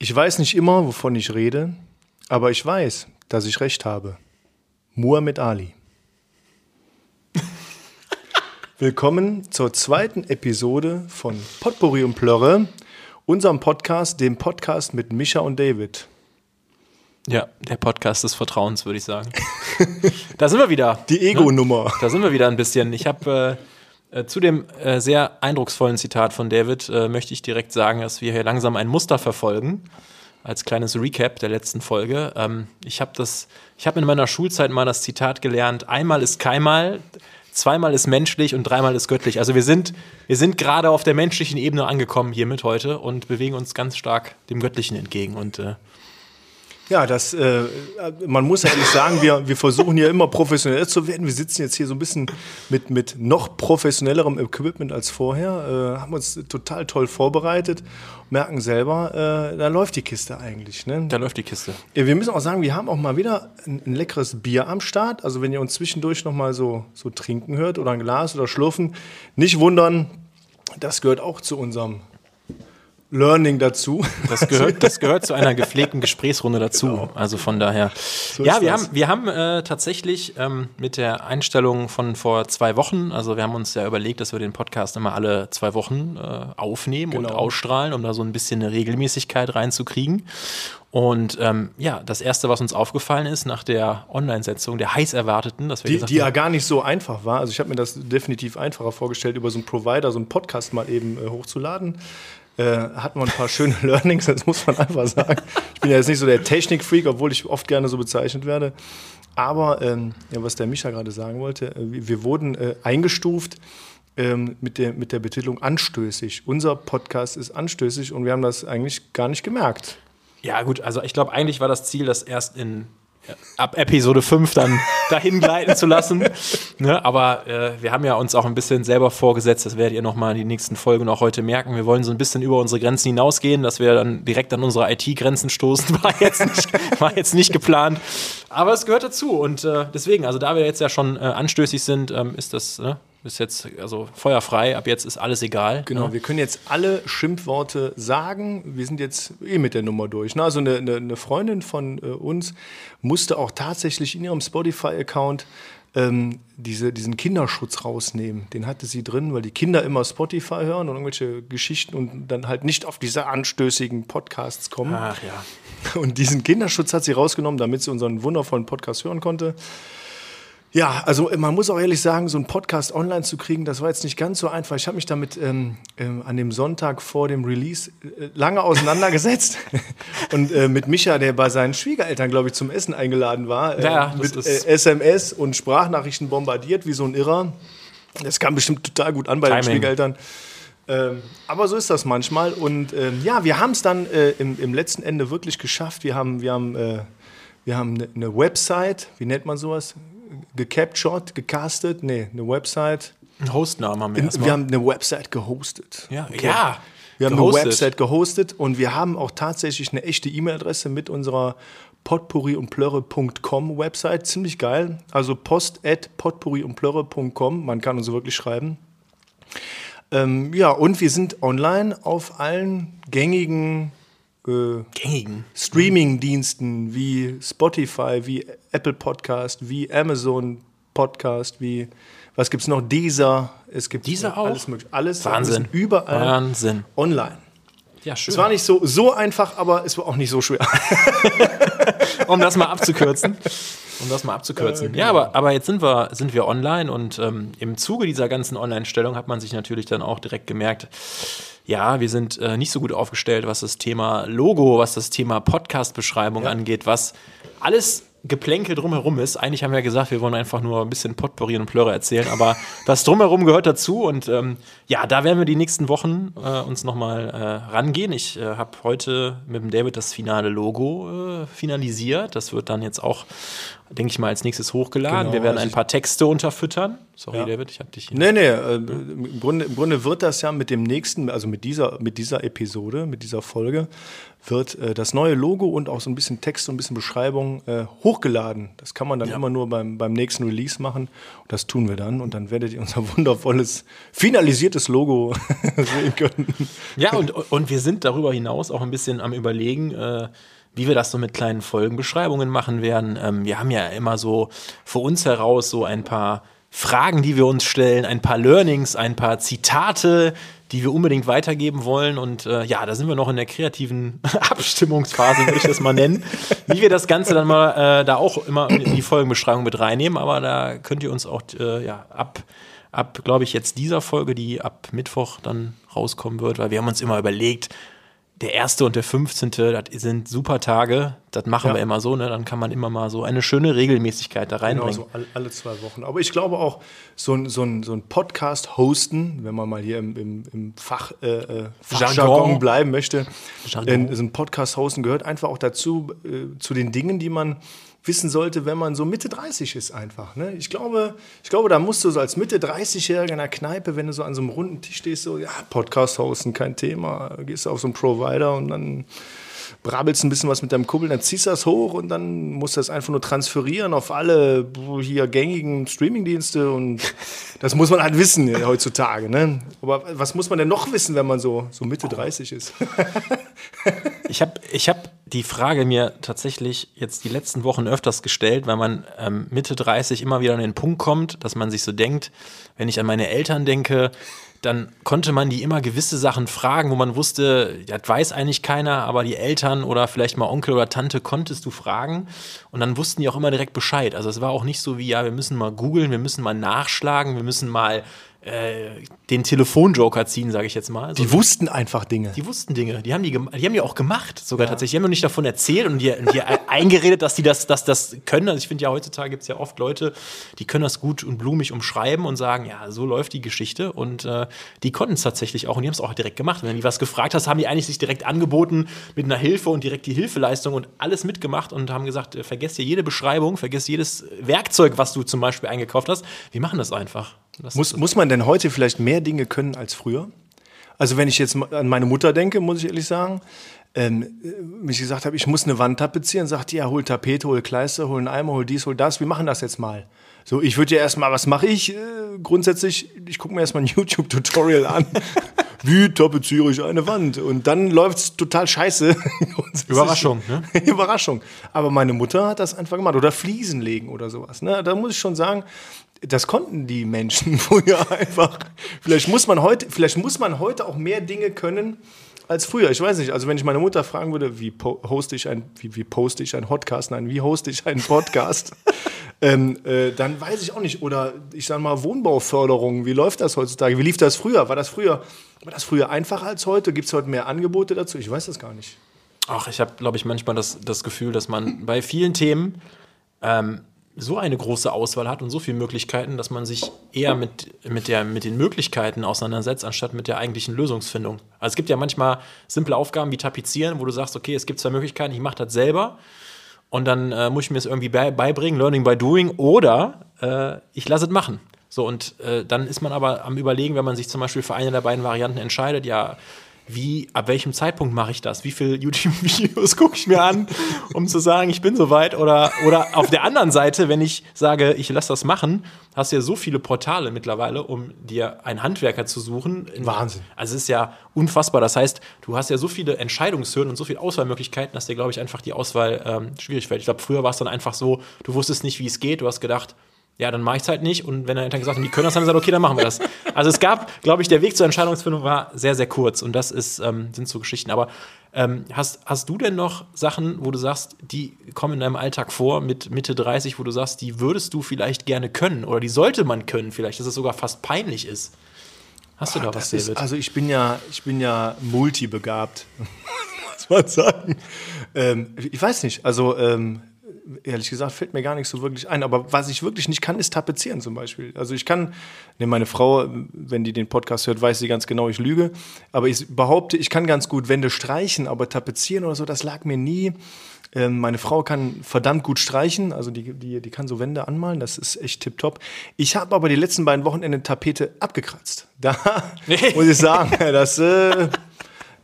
Ich weiß nicht immer, wovon ich rede, aber ich weiß, dass ich recht habe. Muhammad Ali. Willkommen zur zweiten Episode von Potpourri und Plörre, unserem Podcast, dem Podcast mit Micha und David. Ja, der Podcast des Vertrauens, würde ich sagen. da sind wir wieder. Die Ego-Nummer. Da sind wir wieder ein bisschen. Ich habe äh, äh, zu dem äh, sehr eindrucksvollen Zitat von David äh, möchte ich direkt sagen, dass wir hier langsam ein Muster verfolgen. Als kleines Recap der letzten Folge. Ähm, ich habe habe in meiner Schulzeit mal das Zitat gelernt: Einmal ist keinmal, zweimal ist menschlich und dreimal ist göttlich. Also wir sind, wir sind gerade auf der menschlichen Ebene angekommen hiermit heute und bewegen uns ganz stark dem Göttlichen entgegen. Und äh, ja, das, äh, man muss ja ehrlich sagen, wir, wir versuchen hier immer professionell zu werden. Wir sitzen jetzt hier so ein bisschen mit, mit noch professionellerem Equipment als vorher, äh, haben uns total toll vorbereitet, merken selber, äh, da läuft die Kiste eigentlich. Ne? da läuft die Kiste. Ja, wir müssen auch sagen, wir haben auch mal wieder ein, ein leckeres Bier am Start. Also wenn ihr uns zwischendurch noch mal so, so trinken hört oder ein Glas oder schlürfen, nicht wundern, das gehört auch zu unserem Learning dazu. Das gehört, das gehört zu einer gepflegten Gesprächsrunde dazu. Genau. Also von daher. So ja, wir das. haben, wir haben äh, tatsächlich ähm, mit der Einstellung von vor zwei Wochen, also wir haben uns ja überlegt, dass wir den Podcast immer alle zwei Wochen äh, aufnehmen und Genau. ausstrahlen, um da so ein bisschen eine Regelmäßigkeit reinzukriegen. Und ähm, ja, das erste, was uns aufgefallen ist nach der Online-Setzung, der heiß erwarteten, dass wir Die, gesagt die ja gar nicht so einfach war. Also ich habe mir das definitiv einfacher vorgestellt, über so einen Provider, so einen Podcast mal eben äh, hochzuladen. Äh, hatten wir ein paar schöne Learnings, das muss man einfach sagen. Ich bin ja jetzt nicht so der Technik-Freak, obwohl ich oft gerne so bezeichnet werde. Aber ähm, ja, was der Micha gerade sagen wollte, äh, wir, wir wurden äh, eingestuft ähm, mit, der, mit der Betitelung anstößig. Unser Podcast ist anstößig und wir haben das eigentlich gar nicht gemerkt. Ja, gut, also ich glaube, eigentlich war das Ziel, das erst in ab Episode 5 dann dahin gleiten zu lassen. Ne? Aber äh, wir haben ja uns auch ein bisschen selber vorgesetzt, das werdet ihr nochmal in den nächsten Folgen auch heute merken. Wir wollen so ein bisschen über unsere Grenzen hinausgehen, dass wir dann direkt an unsere IT-Grenzen stoßen, war jetzt, nicht, war jetzt nicht geplant. Aber es gehört dazu. Und äh, deswegen, also da wir jetzt ja schon äh, anstößig sind, ähm, ist das, ne? Ist jetzt also feuerfrei. Ab jetzt ist alles egal. Genau, Ne? wir können jetzt alle Schimpfworte sagen. Wir sind jetzt eh mit der Nummer durch. Ne? Also eine, eine, eine Freundin von äh, uns musste auch tatsächlich in ihrem Spotify-Account ähm, diese, diesen Kinderschutz rausnehmen. Den hatte sie drin, weil die Kinder immer Spotify hören und irgendwelche Geschichten und dann halt nicht auf diese anstößigen Podcasts kommen. Ach ja. Und diesen Kinderschutz hat sie rausgenommen, damit sie unseren wundervollen Podcast hören konnte. Ja, also man muss auch ehrlich sagen, so einen Podcast online zu kriegen, das war jetzt nicht ganz so einfach. Ich habe mich damit ähm, ähm, an dem Sonntag vor dem Release äh, lange auseinandergesetzt und äh, mit Micha, der bei seinen Schwiegereltern, glaube ich, zum Essen eingeladen war, äh, Ja, mit ist- äh, SMS und Sprachnachrichten bombardiert wie so ein Irrer. Das kam bestimmt total gut an bei den Timing. Schwiegereltern. Ähm, aber so ist das manchmal. Und ähm, ja, wir haben es dann äh, im, im letzten Ende wirklich geschafft. Wir haben, wir haben, äh, wir haben eine, eine Website, wie nennt man sowas? Gecaptured, gecastet? Nee, eine Website. Einen Hostnamen haben wir erstmal. wir haben eine Website gehostet. ja, ja. Wir haben gehostet. eine Website gehostet und wir haben auch tatsächlich eine echte E-Mail-Adresse mit unserer potpourri und plörre.com Website. Ziemlich geil. Also post at potpourri und plörre.com. Man kann uns wirklich schreiben. Ähm, ja, und wir sind online auf allen gängigen äh, Gängigen. Streaming-Diensten wie Spotify, wie Apple Podcast, wie Amazon Podcast, wie was gibt's noch? Deezer. Es gibt Deezer auch? alles mögliche. Alles Wahnsinn. alles überall Wahnsinn. online. Ja, schön. Es war nicht so, so einfach, aber es war auch nicht so schwer. um das mal abzukürzen. Um das mal abzukürzen. Ja, aber, aber jetzt sind wir, sind wir online und ähm, im Zuge dieser ganzen Online-Stellung hat man sich natürlich dann auch direkt gemerkt, ja, wir sind äh, nicht so gut aufgestellt, was das Thema Logo, was das Thema Podcast-Beschreibung angeht, was alles Geplänkel drumherum ist. Eigentlich haben wir ja gesagt, wir wollen einfach nur ein bisschen Potpourri und Plörre erzählen, aber das drumherum gehört dazu und ähm, ja, da werden wir die nächsten Wochen äh, uns nochmal äh, rangehen. Ich äh, habe heute mit dem David das finale Logo äh, finalisiert. Das wird dann jetzt auch denke ich mal, als nächstes hochgeladen. Genau, wir werden also ein paar Texte unterfüttern. Sorry, Ja. David, ich habe dich hier. Nee, nee, äh, im, Grunde, im Grunde wird das ja mit dem nächsten, also mit dieser, mit dieser Episode, mit dieser Folge, wird äh, das neue Logo und auch so ein bisschen Text und ein bisschen Beschreibung äh, hochgeladen. Das kann man dann immer nur beim, beim nächsten Release machen. Und das tun wir dann. Und dann werdet ihr unser wundervolles, finalisiertes Logo sehen können. Ja, und, und wir sind darüber hinaus auch ein bisschen am Überlegen, äh, wie wir das so mit kleinen Folgenbeschreibungen machen werden. Ähm, wir haben ja immer so für uns heraus so ein paar Fragen, die wir uns stellen, ein paar Learnings, ein paar Zitate, die wir unbedingt weitergeben wollen. Und äh, ja, da sind wir noch in der kreativen Abstimmungsphase, würde ich das mal nennen, wie wir das Ganze dann mal äh, da auch immer in die Folgenbeschreibung mit reinnehmen. Aber da könnt ihr uns auch äh, ja, ab ab, glaube ich, jetzt dieser Folge, die ab Mittwoch dann rauskommen wird, weil wir haben uns immer überlegt, der erste und der 15. das sind super Tage, das machen Ja. wir immer so, ne? Dann kann man immer mal so eine schöne Regelmäßigkeit da Genau, reinbringen. so alle, alle zwei Wochen. Aber ich glaube auch, so ein, so ein, so ein Podcast hosten, wenn man mal hier im, im, im Fach, äh, äh, Fachjargon Jargon. bleiben möchte, Jargon. so ein Podcast hosten gehört einfach auch dazu, äh, zu den Dingen, die man wissen sollte, wenn man so Mitte 30 ist einfach. Ne? Ich, glaube, ich glaube, da musst du so als Mitte 30-Jähriger in der Kneipe, wenn du so an so einem runden Tisch stehst, so, ja, Podcast hosten, kein Thema, gehst du auf so einen Provider und dann brabbelst ein bisschen was mit deinem Kumpel, dann ziehst du das hoch und dann musst du das einfach nur transferieren auf alle hier gängigen Streamingdienste und das muss man halt wissen äh, heutzutage. Ne? Aber was muss man denn noch wissen, wenn man so, so Mitte 30 ist? Ich habe ich hab die Frage mir tatsächlich jetzt die letzten Wochen öfters gestellt, weil man ähm, Mitte 30 immer wieder an den Punkt kommt, dass man sich so denkt, wenn ich an meine Eltern denke, dann konnte man die immer gewisse Sachen fragen, wo man wusste, das weiß eigentlich keiner, aber die Eltern oder vielleicht mal Onkel oder Tante konntest du fragen und dann wussten die auch immer direkt Bescheid. Also es war auch nicht so wie, ja, wir müssen mal googeln, wir müssen mal nachschlagen, wir müssen mal äh, den Telefonjoker ziehen, sage ich jetzt mal. So, Die wussten einfach Dinge. die wussten Dinge, die haben die, die haben die auch gemacht, sogar tatsächlich. Die haben noch nicht davon erzählt und die, die eingeredet, dass die das, dass das können. Also ich finde ja, heutzutage gibt es ja oft Leute, die können das gut und blumig umschreiben und sagen, ja, so läuft die Geschichte. Und äh, die konnten es tatsächlich auch und die haben es auch direkt gemacht. Wenn du die was gefragt hast, haben die eigentlich sich direkt angeboten mit einer Hilfe und direkt die Hilfeleistung und alles mitgemacht und haben gesagt, äh, vergesst hier jede Beschreibung, vergesst jedes Werkzeug, was du zum Beispiel eingekauft hast. Wir machen das einfach. Das Muss, muss man denn heute vielleicht mehr Dinge können als früher? Also wenn ich jetzt an meine Mutter denke, muss ich ehrlich sagen, ähm, äh, wenn ich gesagt habe, ich muss eine Wand tapezieren, sagt die, ja, hol Tapete, hol Kleister, hol einen Eimer, hol dies, hol das, wir machen das jetzt mal. So, ich würde ja erstmal, was mache ich? Äh, grundsätzlich, ich gucke mir erstmal ein YouTube-Tutorial an. Wie tapeziere ich eine Wand? Und dann läuft es total scheiße. Überraschung, ne? Überraschung. Aber meine Mutter hat das einfach gemacht. Oder Fliesen legen oder sowas. Ne? Da muss ich schon sagen, das konnten die Menschen früher einfach. Vielleicht muss man heute, vielleicht muss man heute auch mehr Dinge können als früher. Ich weiß nicht. Also wenn ich meine Mutter fragen würde, wie hoste ich ein, wie, wie poste ich einen Podcast? Nein, wie hoste ich einen Podcast? ähm, äh, dann weiß ich auch nicht. Oder ich sage mal Wohnbauförderung. Wie läuft das heutzutage? Wie lief das früher? War das früher, war das früher einfacher als heute? Gibt es heute mehr Angebote dazu? Ich weiß das gar nicht. Ach, ich habe, glaube ich, manchmal das, das Gefühl, dass man bei vielen Themen ähm, so eine große Auswahl hat und so viele Möglichkeiten, dass man sich eher mit, mit, der, mit den Möglichkeiten auseinandersetzt, anstatt mit der eigentlichen Lösungsfindung. Also es gibt ja manchmal simple Aufgaben wie Tapezieren, wo du sagst, okay, es gibt zwei Möglichkeiten, ich mache das selber und dann äh, muss ich mir es irgendwie bei, beibringen, Learning by Doing, oder äh, ich lasse es machen. So, und äh, dann ist man aber am Überlegen, wenn man sich zum Beispiel für eine der beiden Varianten entscheidet, ja, wie, ab welchem Zeitpunkt mache ich das? Wie viele YouTube-Videos gucke ich mir an, um zu sagen, ich bin soweit? Oder, oder auf der anderen Seite, wenn ich sage, ich lasse das machen, hast du ja so viele Portale mittlerweile, um dir einen Handwerker zu suchen. Wahnsinn. Also es ist ja unfassbar. Das heißt, du hast ja so viele Entscheidungshürden und so viele Auswahlmöglichkeiten, dass dir, glaube ich, einfach die Auswahl ähm, schwierig fällt. Ich glaube, früher war es dann einfach so, du wusstest nicht, wie es geht. Du hast gedacht, ja, dann mache ich es halt nicht. Und wenn er dann gesagt hat, die können das, haben sie gesagt, okay, dann machen wir das. Also es gab, glaube ich, der Weg zur Entscheidungsfindung war sehr, sehr kurz. Und das ist, ähm, sind so Geschichten. Aber ähm, hast, hast du denn noch Sachen, wo du sagst, die kommen in deinem Alltag vor mit Mitte 30, wo du sagst, die würdest du vielleicht gerne können oder die sollte man können vielleicht, dass es sogar fast peinlich ist? Hast du da was, Das ist, David? also ich bin ja, ich bin ja multibegabt, muss man sagen. Ähm, ich weiß nicht, also ähm, ehrlich gesagt fällt mir gar nicht so wirklich ein. Aber was ich wirklich nicht kann, ist tapezieren zum Beispiel. Also ich kann, ne, meine Frau, wenn die den Podcast hört, weiß sie ganz genau, ich lüge. Aber ich behaupte, ich kann ganz gut Wände streichen, aber tapezieren oder so, das lag mir nie. Ähm, meine Frau kann verdammt gut streichen, also die, die, die kann so Wände anmalen, das ist echt tipptopp. Ich habe aber die letzten beiden Wochenende Tapete abgekratzt. Da muss ich sagen, das, äh,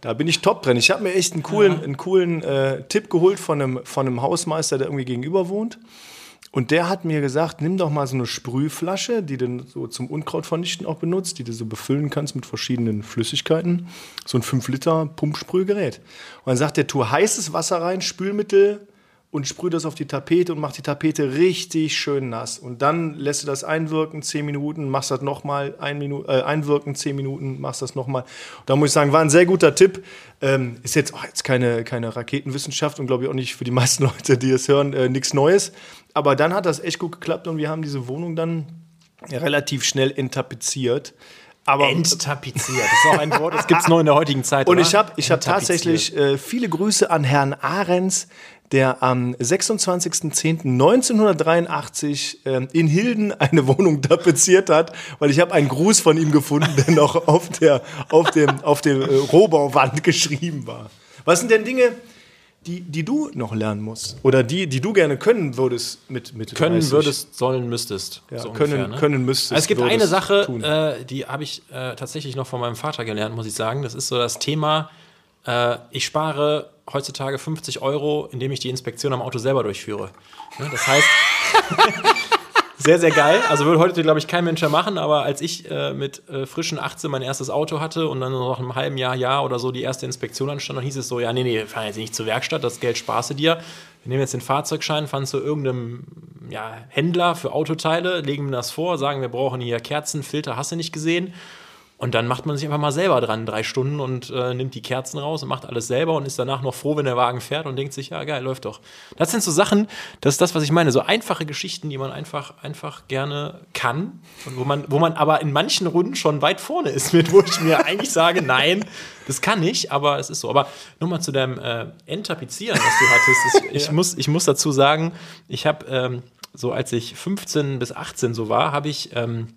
da bin ich top drin. Ich habe mir echt einen coolen, einen coolen äh, Tipp geholt von einem, von einem Hausmeister, der irgendwie gegenüber wohnt. Und der hat mir gesagt, nimm doch mal so eine Sprühflasche, die du so zum Unkrautvernichten auch benutzt, die du so befüllen kannst mit verschiedenen Flüssigkeiten. So ein 5-Liter-Pumpsprühgerät. Und dann sagt er, tu heißes Wasser rein, Spülmittel und sprüh das auf die Tapete und mach die Tapete richtig schön nass. Und dann lässt du das einwirken, 10 Minuten, machst das nochmal, ein Minu äh, einwirken, 10 Minuten, machst das nochmal. Da muss ich sagen, war ein sehr guter Tipp. Ähm, ist jetzt, oh, jetzt keine, keine Raketenwissenschaft und glaube ich auch nicht für die meisten Leute, die es hören, äh, nichts Neues. Aber dann hat das echt gut geklappt und wir haben diese Wohnung dann relativ schnell enttapeziert. Aber Enttapeziert, das ist auch ein Wort, das gibt es nur in der heutigen Zeit. und oder? ich habe ich hab tatsächlich äh, viele Grüße an Herrn Ahrens, der am 26.10.1983 ähm, in Hilden eine Wohnung tapeziert hat, weil ich habe einen Gruß von ihm gefunden, der noch auf der, auf dem, auf der äh, Rohbauwand geschrieben war. Was sind denn Dinge, die, die du noch lernen musst? Oder die, die du gerne können würdest mit, mit können 30? würdest, sollen, müsstest. ja, so können, ungefähr, ne? können müsstest. Also es gibt eine Sache, äh, die habe ich äh, tatsächlich noch von meinem Vater gelernt, muss ich sagen. Das ist so das Thema, äh, ich spare heutzutage 50 Euro, indem ich die Inspektion am Auto selber durchführe. Ne? Das heißt, sehr, sehr geil. Also würde heute, glaube ich, kein Mensch mehr machen, aber als ich äh, mit äh, frischen 18 mein erstes Auto hatte und dann noch einem halben Jahr, Jahr oder so die erste Inspektion anstand, dann hieß es so, ja, nee, nee, wir fahren jetzt nicht zur Werkstatt, das Geld sparst du dir. Wir nehmen jetzt den Fahrzeugschein, fahren zu irgendeinem ja, Händler für Autoteile, legen das vor, sagen, wir brauchen hier Kerzen, Filter, hast du nicht gesehen. Und dann macht man sich einfach mal selber dran, drei Stunden und äh, nimmt die Kerzen raus und macht alles selber und ist danach noch froh, wenn der Wagen fährt und denkt sich, ja geil, läuft doch. Das sind so Sachen, das ist das, was ich meine, so einfache Geschichten, die man einfach, einfach gerne kann und wo man, wo man aber in manchen Runden schon weit vorne ist mit, wo ich mir eigentlich sage, nein, das kann ich, aber es ist so. Aber nur mal zu deinem äh, Enttapezieren, was du hattest. Ich, ich, muss, ich muss dazu sagen, ich habe ähm, so als ich 15 bis 18 so war, habe ich ähm,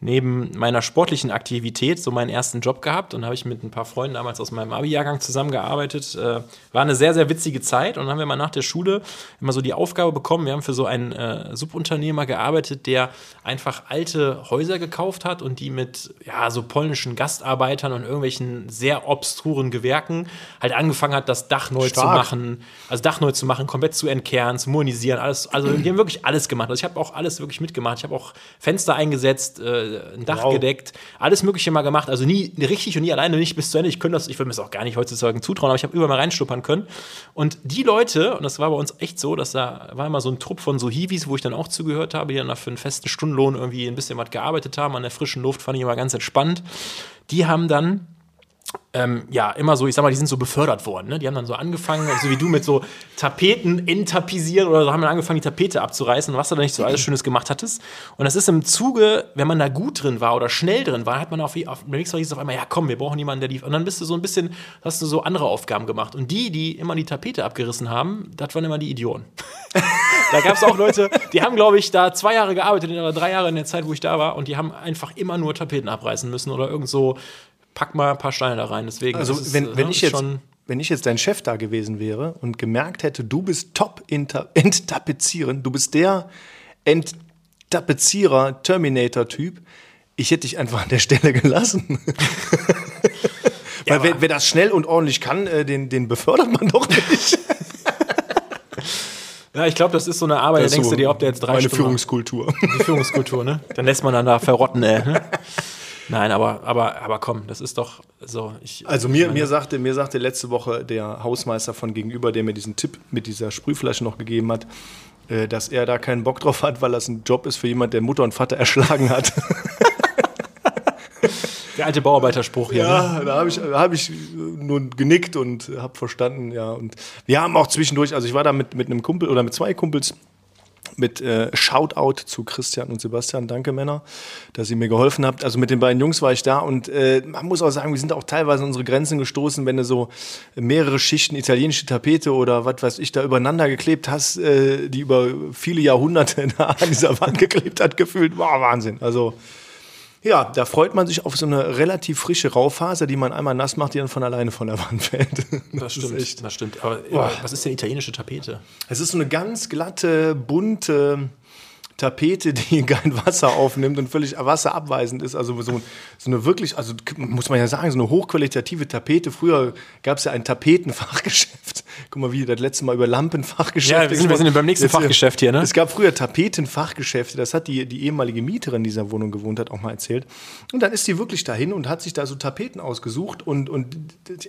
neben meiner sportlichen Aktivität so meinen ersten Job gehabt und habe ich mit ein paar Freunden damals aus meinem Abi-Jahrgang zusammengearbeitet. Äh, war eine sehr, sehr witzige Zeit und dann haben wir mal nach der Schule immer so die Aufgabe bekommen, wir haben für so einen äh, Subunternehmer gearbeitet, der einfach alte Häuser gekauft hat und die mit ja, so polnischen Gastarbeitern und irgendwelchen sehr obskuren Gewerken halt angefangen hat, das Dach neu zu Stark. machen, also Dach neu zu machen, komplett zu entkernen, zu modernisieren, alles, also die haben wirklich alles gemacht. Also ich habe auch alles wirklich mitgemacht. Ich habe auch Fenster eingesetzt, äh, ein Dach Wow. gedeckt, alles Mögliche mal gemacht. Also nie richtig und nie alleine, nicht bis zu Ende. Ich könnte das, ich würde mir das auch gar nicht heutzutage zutrauen, aber ich habe überall mal reinschnuppern können. Und die Leute, und das war bei uns echt so, dass da war immer so ein Trupp von so Hiwis, wo ich dann auch zugehört habe, die dann da für einen festen Stundenlohn irgendwie ein bisschen was gearbeitet haben, an der frischen Luft, fand ich immer ganz entspannt. Die haben dann ähm, ja, immer so, ich sag mal, die sind so befördert worden. Ne? Die haben dann so angefangen, so wie du mit so Tapeten entapisieren oder so, haben dann angefangen, die Tapete abzureißen, was du da nicht so alles Schönes gemacht hattest. Und das ist im Zuge, wenn man da gut drin war oder schnell drin war, hat man auf, auf beim nächsten hieß es auf einmal, ja komm, wir brauchen jemanden, der die. Und dann bist du so ein bisschen, hast du so andere Aufgaben gemacht. Und die, die immer die Tapete abgerissen haben, das waren immer die Idioten. Da gab es auch Leute, die haben, glaube ich, da zwei Jahre gearbeitet oder drei Jahre in der Zeit, wo ich da war, und die haben einfach immer nur Tapeten abreißen müssen oder irgend so, pack mal ein paar Steine da rein. Deswegen Also ist wenn, äh, wenn ne, ich jetzt, wenn ich jetzt dein Chef da gewesen wäre und gemerkt hätte, du bist top enttapezieren, du bist der Enttapezierer, Terminator-Typ, ich hätte dich einfach an der Stelle gelassen. Weil aber- wer, wer das schnell und ordentlich kann, äh, den, den befördert man doch nicht. Ja, ich glaube, das ist so eine Arbeit, da denkst so du dir, ob der jetzt drei Meine Stunden Führungskultur. die Führungskultur, ne? Dann lässt man dann da verrotten, ey. Ne? Nein, aber, aber, aber komm, das ist doch so. Ich, Also mir, ich mir, sagte, mir sagte letzte Woche der Hausmeister von gegenüber, der mir diesen Tipp mit dieser Sprühflasche noch gegeben hat, äh, dass er da keinen Bock drauf hat, weil das ein Job ist für jemand, der Mutter und Vater erschlagen hat. der alte Bauarbeiterspruch hier. Ne? Ja, da habe ich, da hab ich nur genickt und habe verstanden, ja. Und wir haben auch zwischendurch, also ich war da mit, mit einem Kumpel oder mit zwei Kumpels mit äh, Shoutout zu Christian und Sebastian. Danke, Männer, dass ihr mir geholfen habt. Also mit den beiden Jungs war ich da und äh, man muss auch sagen, wir sind auch teilweise an unsere Grenzen gestoßen, wenn du so mehrere Schichten italienische Tapete oder was weiß ich da übereinander geklebt hast, äh, die über viele Jahrhunderte an dieser Wand geklebt hat, gefühlt. Wow, Wahnsinn. Also Ja, da freut man sich auf so eine relativ frische Raufaser, die man einmal nass macht, die dann von alleine von der Wand fällt. Das, ist stimmt, echt- das stimmt. Aber Boah. was ist denn italienische Tapete? Es ist so eine ganz glatte, bunte Tapete, die kein Wasser aufnimmt und völlig wasserabweisend ist. Also so, so eine wirklich, also muss man ja sagen, so eine hochqualitative Tapete. Früher gab es ja ein Tapetenfachgeschäft. Guck mal, wie das letzte Mal über Lampenfachgeschäft. Ja, wir sind- wir sind beim nächsten Fachgeschäft hier, ne? Es gab früher Tapetenfachgeschäfte. Das hat die, die ehemalige Mieterin dieser Wohnung gewohnt hat, auch mal erzählt. Und dann ist die wirklich dahin und hat sich da so Tapeten ausgesucht. Und, und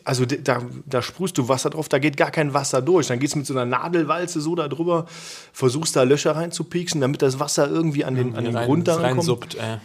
also da, da sprühst du Wasser drauf, da geht gar kein Wasser durch. Dann gehst du mit so einer Nadelwalze so da drüber, versuchst da Löcher reinzupieksen, damit das Wasser irgendwie an den, an den Grund da rankommt. reinsuppt. Äh.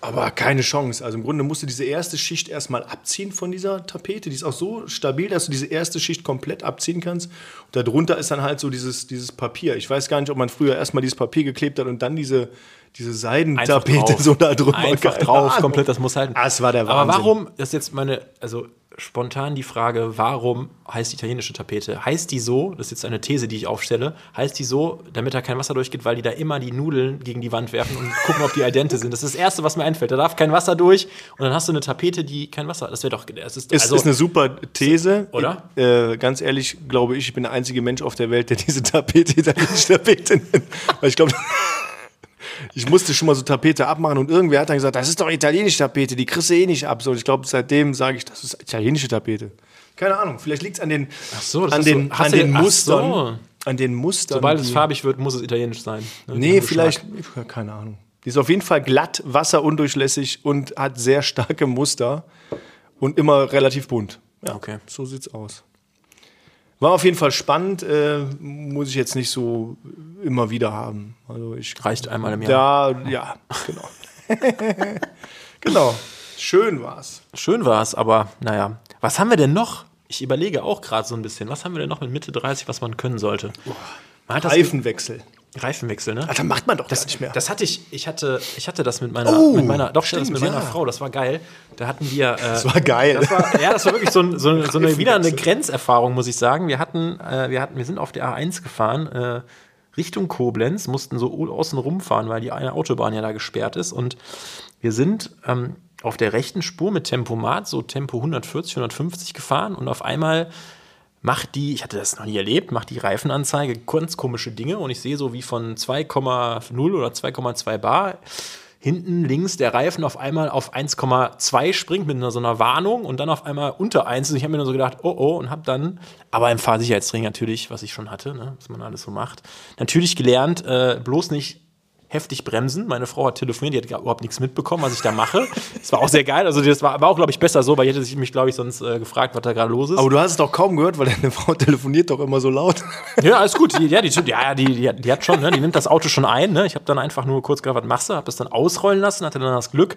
Aber keine Chance. Also im Grunde musst du diese erste Schicht erstmal abziehen von dieser Tapete. Die ist auch so stabil, dass du diese erste Schicht komplett abziehen kannst. Und darunter ist dann halt so dieses, dieses Papier. Ich weiß gar nicht, ob man früher erstmal dieses Papier geklebt hat und dann diese, diese Seidentapete so da drüber. Einfach drauf, komplett, das muss halten. Ah, es war der Aber Wahnsinn. warum, das ist jetzt meine, also spontan die Frage, warum heißt die italienische Tapete? Heißt die so, das ist jetzt eine These, die ich aufstelle, heißt die so, damit da kein Wasser durchgeht, weil die da immer die Nudeln gegen die Wand werfen und gucken, ob die al dente sind. Das ist das Erste, was mir einfällt. Da darf kein Wasser durch und dann hast du eine Tapete, die kein Wasser, das wäre doch, das ist, also, ist eine super These. Oder? Ich, äh, ganz ehrlich, glaube ich, ich bin der einzige Mensch auf der Welt, der diese Tapete italienische Tapete nennt. Weil ich glaube, ich musste schon mal so Tapete abmachen und irgendwer hat dann gesagt, das ist doch italienische Tapete, die kriegst du eh nicht ab. So, und ich glaube, seitdem sage ich, das ist italienische Tapete. Keine Ahnung, vielleicht liegt es an den, so, an den, so- an den den- Mustern. so. An den Mustern. sobald es farbig wird, muss es italienisch sein. ne? Nee, vielleicht, keine Ahnung. Die ist auf jeden Fall glatt, wasserundurchlässig und hat sehr starke Muster und immer relativ bunt. Ja, Okay. so sieht's aus. War auf jeden Fall spannend, äh, muss ich jetzt nicht so immer wieder haben. Also ich Reicht einmal im Jahr. Da, ja, genau. genau. Schön war's. Schön war es, aber naja. Was haben wir denn noch? Ich überlege auch gerade so ein bisschen. Was haben wir denn noch mit Mitte 30, was man können sollte? Man hat das Reifenwechsel. Reifenwechsel, ne? Alter, macht man doch das nicht mehr. Das hatte ich, ich hatte, ich hatte das mit meiner, Oh, mit meiner, doch, hatte das stimmt, mit meiner ja. Frau, das war geil. Da hatten wir, äh, das war geil. das war, ja, das war wirklich so, ein, so, eine, so eine, wieder eine. Grenzerfahrung, muss ich sagen. Wir hatten, äh, wir hatten, wir sind auf der A1 gefahren, äh, Richtung Koblenz, mussten so außen rumfahren, weil die eine Autobahn ja da gesperrt ist. Und wir sind ähm, auf der rechten Spur mit Tempomat, so Tempo 140, 150 gefahren und auf einmal macht die, ich hatte das noch nie erlebt, macht die Reifenanzeige ganz komische Dinge. Und ich sehe so wie von 2,0 oder 2,2 Bar hinten links der Reifen auf einmal auf 1,2 springt mit einer, so einer Warnung und dann auf einmal unter 1 und ich habe mir nur so gedacht, oh oh und habe dann, aber im Fahrsicherheitstraining natürlich, was ich schon hatte, ne, was man alles so macht, natürlich gelernt, äh, bloß nicht heftig bremsen. Meine Frau hat telefoniert, die hat überhaupt nichts mitbekommen, was ich da mache. Das war auch sehr geil. Also das war, war auch, glaube ich, besser so, weil ich hätte mich, glaube ich, sonst äh, gefragt, was da gerade los ist. Aber du hast es doch kaum gehört, weil deine Frau telefoniert doch immer so laut. Ja, alles gut. Die, ja, die, ja, die, die, hat- die hat schon, ne? die nimmt das Auto schon ein. Ne? Ich habe dann einfach nur kurz gedacht, was machst du? Habe das dann ausrollen lassen, hatte dann das Glück,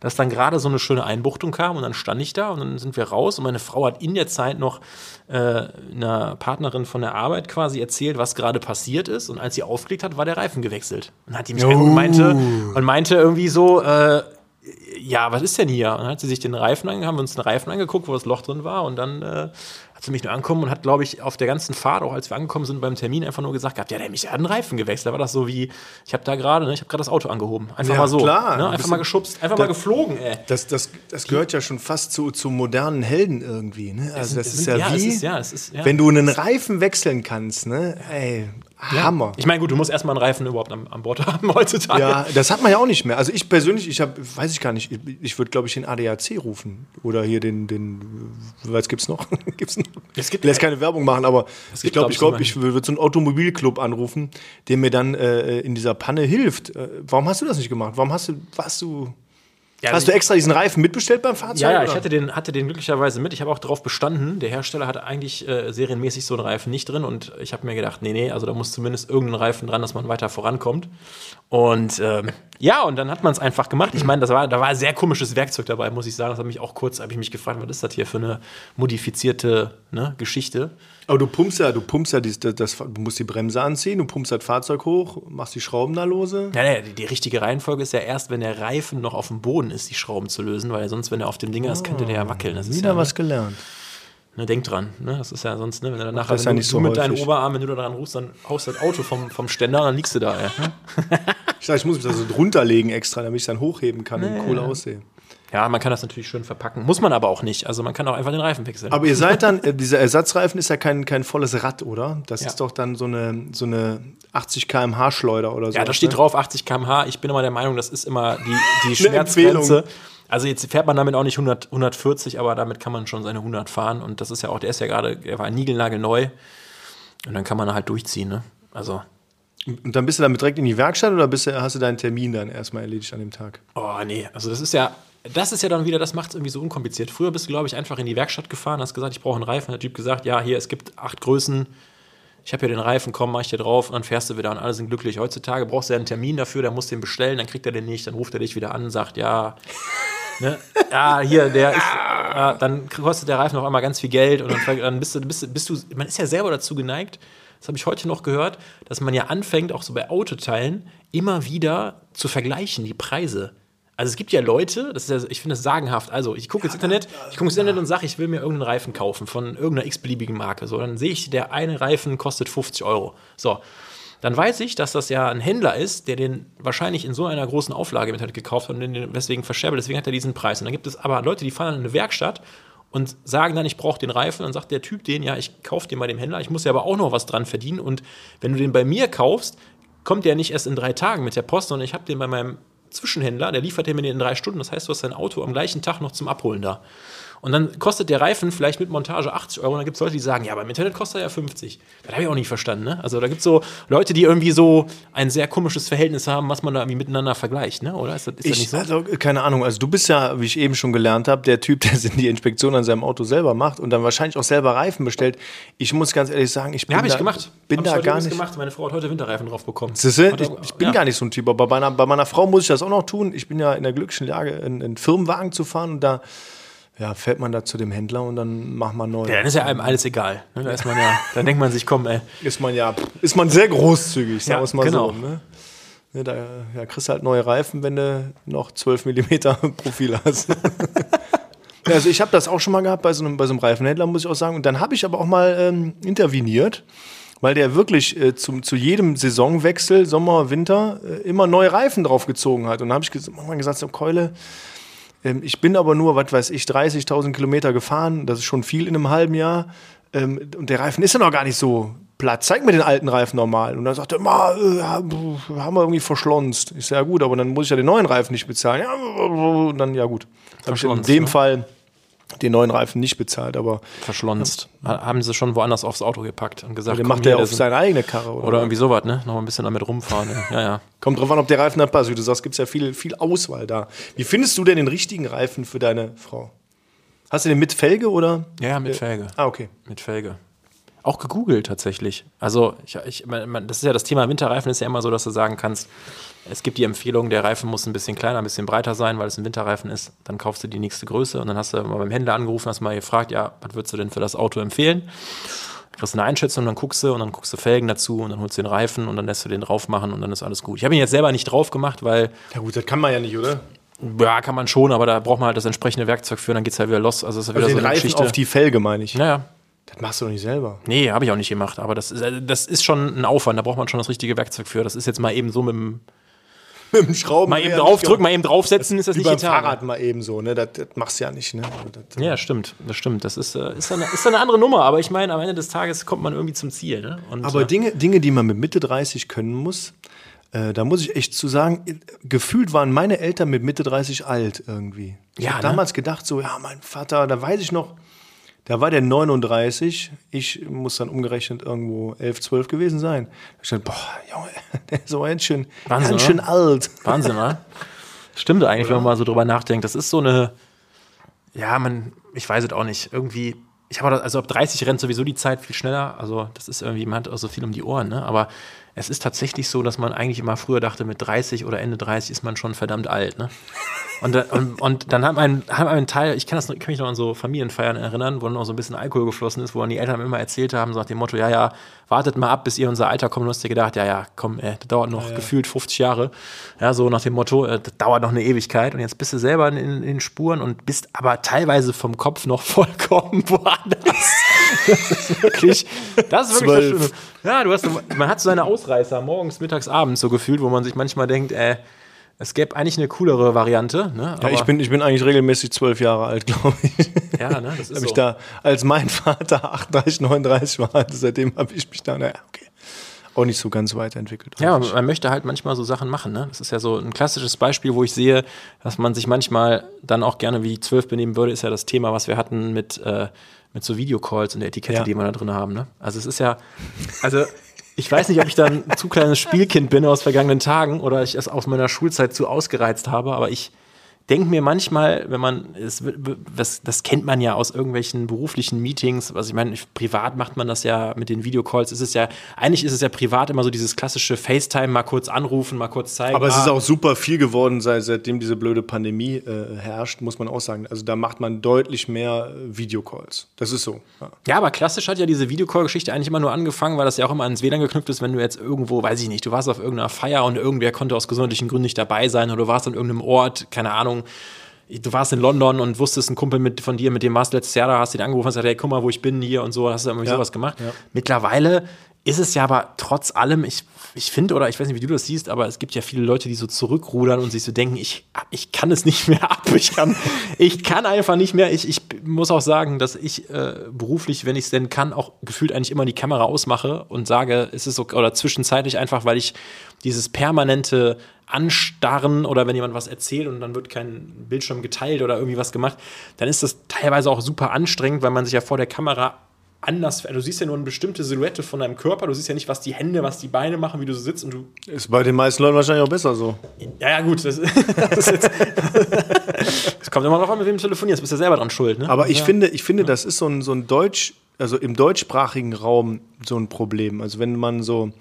dass dann gerade so eine schöne Einbuchtung kam und dann stand ich da und dann sind wir raus und meine Frau hat in der Zeit noch äh, einer Partnerin von der Arbeit quasi erzählt, was gerade passiert ist und als sie aufgelegt hat, war der Reifen gewechselt. Und hat die mich angeguckt und meinte, und meinte irgendwie so, äh, ja, was ist denn hier? Und dann hat sie sich den Reifen angeguckt, haben wir uns den Reifen angeguckt, wo das Loch drin war und dann äh, sie mich nur angekommen und hat, glaube ich, auf der ganzen Fahrt, auch als wir angekommen sind beim Termin, einfach nur gesagt gehabt, ja, der hat mich hat einen Reifen gewechselt. Da war das so wie, ich habe da gerade, ne, ich habe gerade das Auto angehoben. Einfach Ja, mal so. klar. Ne? Einfach mal geschubst, einfach Da- mal geflogen, ey. Das, das, das gehört ja schon fast zu, zu modernen Helden irgendwie. Ne? Also das Es ist sind- ja, ja, es wie, ist- ja, es ist- ja. wenn du einen Reifen wechseln kannst. Ne? Ey, Hammer. Ich meine, gut, du musst erstmal einen Reifen überhaupt an, an Bord haben heutzutage. Ja, das hat man ja auch nicht mehr. Also ich persönlich, ich habe, weiß ich gar nicht, ich, ich würde, glaube ich, den ADAC rufen. Oder hier den, den was gibt's noch? gibt's noch? Es gibt- ich jetzt keine Werbung machen, aber ich glaube, glaub ich, ich, glaub, ich würde so einen Automobilclub anrufen, der mir dann äh, in dieser Panne hilft. Äh, warum hast du das nicht gemacht? Warum hast du, warst du, Ja, hast du extra diesen Reifen mitbestellt beim Fahrzeug? Ja, ja, ich hatte den, hatte den glücklicherweise mit. Ich habe auch darauf bestanden. Der Hersteller hatte eigentlich äh, serienmäßig so einen Reifen nicht drin und ich habe mir gedacht, nee, nee, also da muss zumindest irgendein Reifen dran, dass man weiter vorankommt. Und ähm, ja, und dann hat man es einfach gemacht. Ich meine, das war, da war sehr komisches Werkzeug dabei, muss ich sagen. Das hat mich auch kurz, habe ich mich gefragt, was ist das hier für eine modifizierte ne, Geschichte? Aber du pumpst ja, du pumpst ja, das, das, du musst die Bremse anziehen, du pumpst das Fahrzeug hoch, machst die Schrauben da lose. Ja, ja, die, die richtige Reihenfolge ist ja erst, wenn der Reifen noch auf dem Boden ist, die Schrauben zu lösen, weil sonst, wenn er auf dem Ding ist, könnte der ja wackeln. Das ist Wieder ja, was gelernt. Ne, denk dran, ne? Das ist ja sonst, ne, wenn du dann nachher, ist ja wenn du, so mit deinem. Oberarm, wenn du da dran rufst, dann haust du das Auto vom, vom Ständer und dann liegst du da, ey. Ich sag, ich muss mich da so drunter legen extra, damit ich dann hochheben kann und cool aussehe. Ja, man kann das natürlich schön verpacken. Muss man aber auch nicht. Also man kann auch einfach den Reifen wechseln. Aber ihr seid dann, äh, dieser Ersatzreifen ist ja kein, kein volles Rad, oder? Das Ja. ist doch dann so eine, so eine 80 km/h Schleuder oder so. ja, da steht ne? drauf 80 km/h. Ich bin immer der Meinung, das ist immer die, die Schmerzgrenze. Also jetzt fährt man damit auch nicht 100, 140, aber damit kann man schon seine 100 fahren. Und das ist ja auch, der ist ja gerade, der war niegelnagelneu. Und dann kann man halt durchziehen, ne? Also, Und dann bist du damit direkt in die Werkstatt oder bist du, hast du deinen Termin dann erstmal erledigt an dem Tag? oh nee, also das ist ja, das ist ja dann wieder, das macht es irgendwie so unkompliziert. Früher bist du, glaube ich, einfach in die Werkstatt gefahren, hast gesagt, ich brauche einen Reifen. Der Typ gesagt, ja, hier, es gibt acht Größen. Ich habe hier den Reifen, komm, mach ich dir drauf und dann fährst du wieder und alle sind glücklich. Heutzutage brauchst du ja einen Termin dafür, musst du den bestellen, dann kriegt er den nicht, dann ruft er dich wieder an, sagt, ja, ne, ja, hier, der ist, ja, dann kostet der Reifen auf einmal ganz viel Geld und dann, dann bist, du, bist, du, bist du, man ist ja selber dazu geneigt, das habe ich heute noch gehört, dass man ja anfängt, auch so bei Autoteilen, immer wieder zu vergleichen, die Preise. Also es gibt ja Leute, das ist ja, ich finde das sagenhaft. Also ich gucke ins Internet, ich gucke ins Internet und sage, ich will mir irgendeinen Reifen kaufen von irgendeiner x-beliebigen Marke. So, dann sehe ich, der eine Reifen kostet 50 Euro. So, dann weiß ich, dass das ja ein Händler ist, der den wahrscheinlich in so einer großen Auflage mit hat gekauft hat und den deswegen verscherbelt. Deswegen hat er diesen Preis. Und dann gibt es aber Leute, die fahren in eine Werkstatt und sagen dann, ich brauche den Reifen. Dann sagt der Typ den, ja, ich kaufe den bei dem Händler. Ich muss ja aber auch noch was dran verdienen. Und wenn du den bei mir kaufst, kommt der nicht erst in drei Tagen mit der Post, sondern ich habe den bei meinem Zwischenhändler, der liefert den mir in drei Stunden. Das heißt, du hast dein Auto am gleichen Tag noch zum Abholen da. Und dann kostet der Reifen vielleicht mit Montage 80 Euro. Und dann gibt es Leute, die sagen, ja, aber im Internet kostet er ja 50. Das habe ich auch nicht verstanden. Ne? Also da gibt es so Leute, die irgendwie so ein sehr komisches Verhältnis haben, was man da irgendwie miteinander vergleicht. Ne? Oder ist das, ist das nicht Ich, so? also, keine Ahnung, also du bist ja, wie ich eben schon gelernt habe, der Typ, der die Inspektion an seinem Auto selber macht und dann wahrscheinlich auch selber Reifen bestellt. Ich muss ganz ehrlich sagen, ich bin ja, habe ich da, gemacht. bin da ich gar nicht. gemacht. Meine Frau hat heute Winterreifen drauf bekommen. Siehst du, Hat ich, ich bin ja. gar nicht so ein Typ, aber bei meiner, bei meiner Frau muss ich das auch noch tun. Ich bin ja in der glücklichen Lage, einen, einen Firmenwagen zu fahren und da ja, fährt man da zu dem Händler und dann macht man neu. Ja, dann ist ja einem alles egal. Ne? Da ist man ja, dann denkt man sich, komm, ey. Ist man ja, ist man sehr großzügig, sagen Ja, wir es mal genau. so. Ne? Ne, da ja, kriegst du halt neue Reifen, wenn du noch 12 mm Profil hast. also ich habe das auch schon mal gehabt bei so einem, bei so einem Reifenhändler, muss ich auch sagen. Und dann habe ich aber auch mal ähm, interveniert, weil der wirklich äh, zum, zu jedem Saisonwechsel, Sommer, Winter, äh, immer neue Reifen draufgezogen hat. Und dann habe ich ges gesagt, so Keule, ähm, ich bin aber nur, was weiß ich, 30.000 Kilometer gefahren. Das ist schon viel in einem halben Jahr. Ähm, und der Reifen ist ja noch gar nicht so platt. Zeig mir den alten Reifen nochmal. Und dann sagt er, "Ma, äh, haben wir irgendwie verschlonzt. Ich sage, ja gut, aber dann muss ich ja den neuen Reifen nicht bezahlen. Ja, und dann, ja gut. Habe ich in dem ne? Fall den neuen Reifen nicht bezahlt. Aber Verschlonzt. Haben sie schon woanders aufs Auto gepackt und gesagt, den macht er auf seine eigene Karre. Oder, Oder irgendwie sowas, ne? Noch ein bisschen damit rumfahren. Ne? Ja, ja. Kommt drauf an, ob der Reifen dann passt. Wie du sagst, gibt es ja viel, viel Auswahl da. Wie findest du denn den richtigen Reifen für deine Frau? Hast du den mit Felge oder? Ja, ja, mit Felge. Ah, okay. Mit Felge. Auch gegoogelt tatsächlich. Also, ich, ich, das ist ja das Thema Winterreifen, ist ja immer so, dass du sagen kannst, es gibt die Empfehlung, der Reifen muss ein bisschen kleiner, ein bisschen breiter sein, weil es ein Winterreifen ist. Dann kaufst du die nächste Größe und dann hast du mal beim Händler angerufen, hast mal gefragt, ja, was würdest du denn für das Auto empfehlen? Kriegst eine Einschätzung, dann guckst du und dann guckst du Felgen dazu und dann holst du den Reifen und dann lässt du den drauf machen und dann ist alles gut. Ich habe ihn jetzt selber nicht drauf gemacht, weil Ja gut, das kann man ja nicht, oder? ja, kann man schon, aber da braucht man halt das entsprechende Werkzeug für, dann geht's halt wieder los. Also, es ist wieder Also so den eine Reifen Geschichte. auf die Felge, meine ich. naja, Das machst du doch nicht selber. Nee, habe ich auch nicht gemacht. Aber das ist, das ist schon ein Aufwand. Da braucht man schon das richtige Werkzeug für. Das ist jetzt mal eben so mit dem. Mit dem Schrauben. Mal eben draufdrücken, mal eben draufsetzen, ist das nicht getan. Fahrrad mal eben so, ne? Das, das machst du ja nicht, ne? Also Das, Ja, stimmt. Das stimmt. Das ist, äh, ist, eine, ist eine andere Nummer. Aber ich meine, am Ende des Tages kommt man irgendwie zum Ziel. Ne? Und, Aber äh, Dinge, Dinge, die man mit Mitte 30 können muss, äh, da muss ich echt zu sagen, äh, gefühlt waren meine Eltern mit Mitte 30 alt irgendwie. Ich Ja, habe ne? damals gedacht, so, ja, mein Vater, da weiß ich noch, da war der 39, ich muss dann umgerechnet irgendwo 11, 12 gewesen sein. Ich dachte, boah, Junge, der ist so ganz schön, Wahnsinn, ganz schön oder? alt. Wahnsinn, oder? Stimmt eigentlich, wenn man mal so drüber nachdenkt. Das ist so eine. Ja, man, ich weiß es auch nicht. Irgendwie. Ich habe also ab 30 rennt sowieso die Zeit viel schneller. Also, das ist irgendwie, man hat auch so viel um die Ohren, ne? Aber es ist tatsächlich so, dass man eigentlich immer früher dachte, mit 30 oder Ende 30 ist man schon verdammt alt, ne? Und, und, und dann hat ein, hat ein Teil, ich kann, das, kann mich noch an so Familienfeiern erinnern, wo noch so ein bisschen Alkohol geflossen ist, wo dann die Eltern immer erzählt haben, so nach dem Motto, ja, ja, wartet mal ab, bis ihr unser Alter kommt. Und du hast dir gedacht, ja, ja, komm, ey, das dauert noch gefühlt 50 Jahre. Ja, so nach dem Motto, äh, das dauert noch eine Ewigkeit. Und jetzt bist du selber in, in den Spuren und bist aber teilweise vom Kopf noch vollkommen woanders. Das ist wirklich, das ist wirklich das Schöne. Ja, du hast, man hat so seine Ausreißer morgens, mittags, abends so gefühlt, wo man sich manchmal denkt, äh, es gäbe eigentlich eine coolere Variante. Ne? ja, ich bin, ich bin eigentlich regelmäßig zwölf Jahre alt, glaube ich. Ja, ne, das ist so. ich da, als mein Vater 38, 39 war, also seitdem habe ich mich da, naja, okay, auch nicht so ganz weiterentwickelt. Ja, man, man möchte halt manchmal so Sachen machen. Ne? Das ist ja so ein klassisches Beispiel, wo ich sehe, dass man sich manchmal dann auch gerne wie zwölf benehmen würde, ist ja das Thema, was wir hatten mit, äh, mit so Videocalls und der Etikette, Ja. die wir da drin haben. Ne? Also es ist ja, also ich weiß nicht, ob ich da ein zu kleines Spielkind bin aus vergangenen Tagen oder ich es aus meiner Schulzeit zu ausgereizt habe, aber ich denke mir manchmal, wenn man, es, das, das kennt man ja aus irgendwelchen beruflichen Meetings, was ich meine, privat macht man das ja mit den Videocalls, ist es ja, eigentlich ist es ja privat immer so dieses klassische FaceTime, mal kurz anrufen, mal kurz zeigen. Aber es ist ah, auch super viel geworden, seit, seitdem diese blöde Pandemie äh, herrscht, muss man auch sagen. Also da macht man deutlich mehr äh, Videocalls. Das ist so. Ja. Ja, aber klassisch hat ja diese Videocall-Geschichte eigentlich immer nur angefangen, weil das ja auch immer ans WLAN geknüpft ist, wenn du jetzt irgendwo, weiß ich nicht, du warst auf irgendeiner Feier und irgendwer konnte aus gesundheitlichen Gründen nicht dabei sein oder du warst an irgendeinem Ort, keine Ahnung, du warst in London und wusstest, ein Kumpel mit, von dir, mit dem warst du letztes Jahr da, hast ihn angerufen und gesagt, hey, guck mal, wo ich bin hier und so, hast du irgendwie Ja, sowas gemacht. ja. Mittlerweile ist es ja aber trotz allem, ich, ich finde, oder ich weiß nicht, wie du das siehst, aber es gibt ja viele Leute, die so zurückrudern und sich so denken, ich, ich kann es nicht mehr ab, ich kann, ich kann einfach nicht mehr. Ich, ich muss auch sagen, dass ich äh, beruflich, wenn ich es denn kann, auch gefühlt eigentlich immer die Kamera ausmache und sage, es ist so, oder zwischenzeitlich einfach, weil ich dieses permanente Anstarren oder wenn jemand was erzählt und dann wird kein Bildschirm geteilt oder irgendwie was gemacht, dann ist das teilweise auch super anstrengend, weil man sich ja vor der Kamera anders, du siehst ja nur eine bestimmte Silhouette von deinem Körper, du siehst ja nicht, was die Hände, was die Beine machen, wie du so sitzt und du Ist bei den meisten Leuten wahrscheinlich auch besser so. ja, ja, gut. Das, das, jetzt, das kommt immer noch an, mit wem du telefonierst. Bist ja selber dran schuld, ne? Aber ich ja. finde, ich finde, das ist so ein, so ein Deutsch, also im deutschsprachigen Raum so ein Problem. Also wenn man so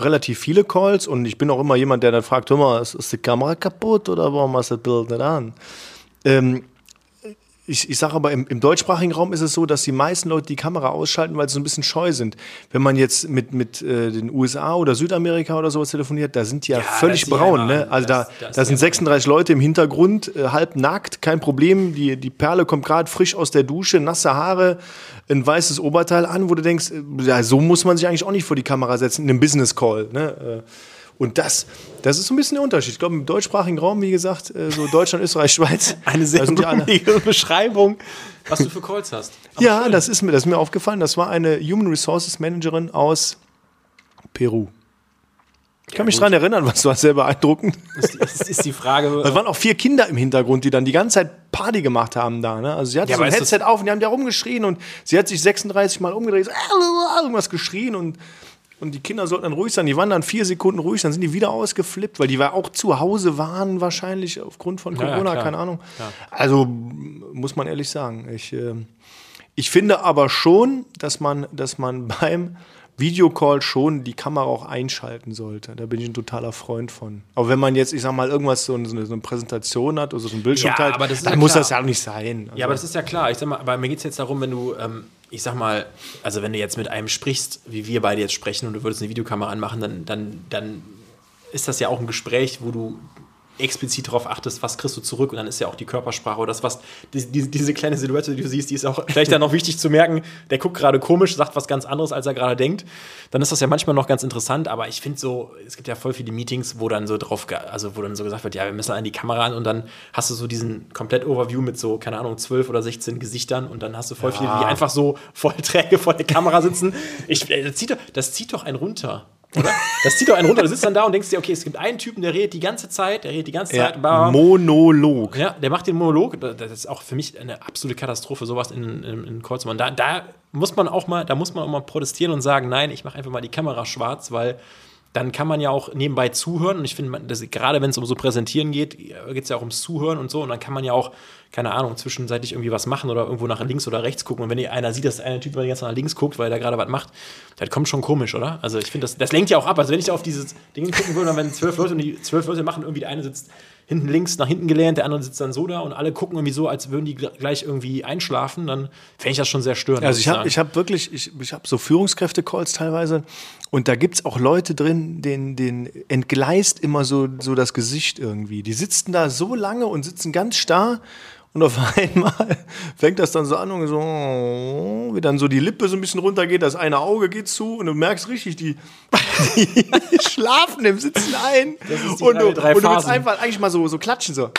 relativ viele Calls und ich bin auch immer jemand, der dann fragt, hör mal, ist, ist die Kamera kaputt oder warum hast du das Bild nicht an? Ähm, ich, ich sage aber, im, im deutschsprachigen Raum ist es so, dass die meisten Leute die Kamera ausschalten, weil sie so ein bisschen scheu sind. Wenn man jetzt mit, mit äh, den USA oder Südamerika oder sowas telefoniert, da sind die ja, Ja, völlig braun. ne? Also das- da, das da sind ja- 36 Leute im Hintergrund, äh, halb nackt, kein Problem. Die, die Perle kommt gerade frisch aus der Dusche, nasse Haare, ein weißes Oberteil an, wo du denkst, äh, ja, so muss man sich eigentlich auch nicht vor die Kamera setzen in einem Business Call. Ne? Äh, Und das, das ist so ein bisschen der Unterschied. Ich glaube, im deutschsprachigen Raum, wie gesagt, äh, so Deutschland, Österreich, Schweiz, eine sehr blumige Beschreibung, was du für Calls hast. Aber Ja, schön. das ist, mir, das ist mir aufgefallen. Das war eine Human Resources Managerin aus Peru. Ich kann mich gut. dran erinnern, was war sehr beeindruckend. ist, ist, ist die Frage. Da waren auch vier Kinder im Hintergrund, die dann die ganze Zeit Party gemacht haben da. Ne? Also sie hatte Ja, so ein Headset auf und die haben da rumgeschrien und sie hat sich 36 Mal umgedreht, so, "Ah", irgendwas geschrien und, und die Kinder sollten dann ruhig sein. Die waren dann vier Sekunden ruhig, dann sind die wieder ausgeflippt, weil die war auch zu Hause waren wahrscheinlich aufgrund von Ja, ja, Corona, klar. keine Ahnung. Ja. Also muss man ehrlich sagen. Ich, ähm, ich finde aber schon, dass man, dass man beim Videocall schon die Kamera auch einschalten sollte. Da bin ich ein totaler Freund von. Aber wenn man jetzt, ich sag mal, irgendwas so eine, so eine Präsentation hat oder so ein Bildschirm Ja, teilt, aber das ist dann ja muss klar. das ja auch nicht sein. Also, Ja, aber das ist ja klar. Ich sag mal, aber mir geht es jetzt darum, wenn du, ähm, ich sag mal, also wenn du jetzt mit einem sprichst, wie wir beide jetzt sprechen und du würdest eine Videokamera anmachen, dann, dann, dann ist das ja auch ein Gespräch, wo du explizit darauf achtest, was kriegst du zurück und dann ist ja auch die Körpersprache oder das, was, die, die, diese kleine Silhouette, die du siehst, die ist auch vielleicht dann noch wichtig zu merken, der guckt gerade komisch, sagt was ganz anderes, als er gerade denkt. Dann ist das ja manchmal noch ganz interessant, aber ich finde so, es gibt ja voll viele Meetings, wo dann so drauf, also wo dann so gesagt wird, ja, wir müssen an die Kamera an und dann hast du so diesen komplett Overview mit so, keine Ahnung, 12 oder 16 Gesichtern und dann hast du voll viele, die einfach so voll träge vor der Kamera sitzen. Ich, äh, das, zieht doch, das zieht doch einen runter. Oder? Das zieht doch einen runter. Du sitzt dann da und denkst dir, okay, es gibt einen Typen, der redet die ganze Zeit, der redet die ganze Zeit. ja. Monolog. Ja, der macht den Monolog. Das ist auch für mich eine absolute Katastrophe, sowas in, in, in machen. Da, da muss man auch mal, da muss man auch mal protestieren und sagen, nein, ich mache einfach mal die Kamera schwarz, weil dann kann man ja auch nebenbei zuhören. Und ich finde, gerade wenn es um so Präsentieren geht, geht es ja auch ums Zuhören und so. Und dann kann man ja auch, keine Ahnung, zwischenzeitlich irgendwie was machen oder irgendwo nach links oder rechts gucken. Und wenn ihr einer sieht, dass der eine Typ mal die ganze Zeit nach links guckt, weil er gerade was macht, das kommt schon komisch, oder? Also ich finde, das, das lenkt ja auch ab. Also wenn ich auf dieses Ding gucken würde, wenn zwölf Leute und die zwölf Leute machen, irgendwie der eine sitzt hinten links nach hinten gelehnt, der andere sitzt dann so da und alle gucken irgendwie so, als würden die gl- gleich irgendwie einschlafen, dann fände ich das schon sehr störend. Also ich habe ich hab wirklich, ich, ich habe so Führungskräfte-Calls teilweise und da gibt es auch Leute drin, denen, denen entgleist immer so, so das Gesicht irgendwie. Die sitzen da so lange und sitzen ganz starr Und auf einmal fängt das dann so an und so, wie dann so die Lippe so ein bisschen runtergeht, das eine Auge geht zu und du merkst richtig, die, die schlafen im Sitzen ein. und, drei- du, drei und du willst Phasen. einfach eigentlich mal so, so klatschen, so.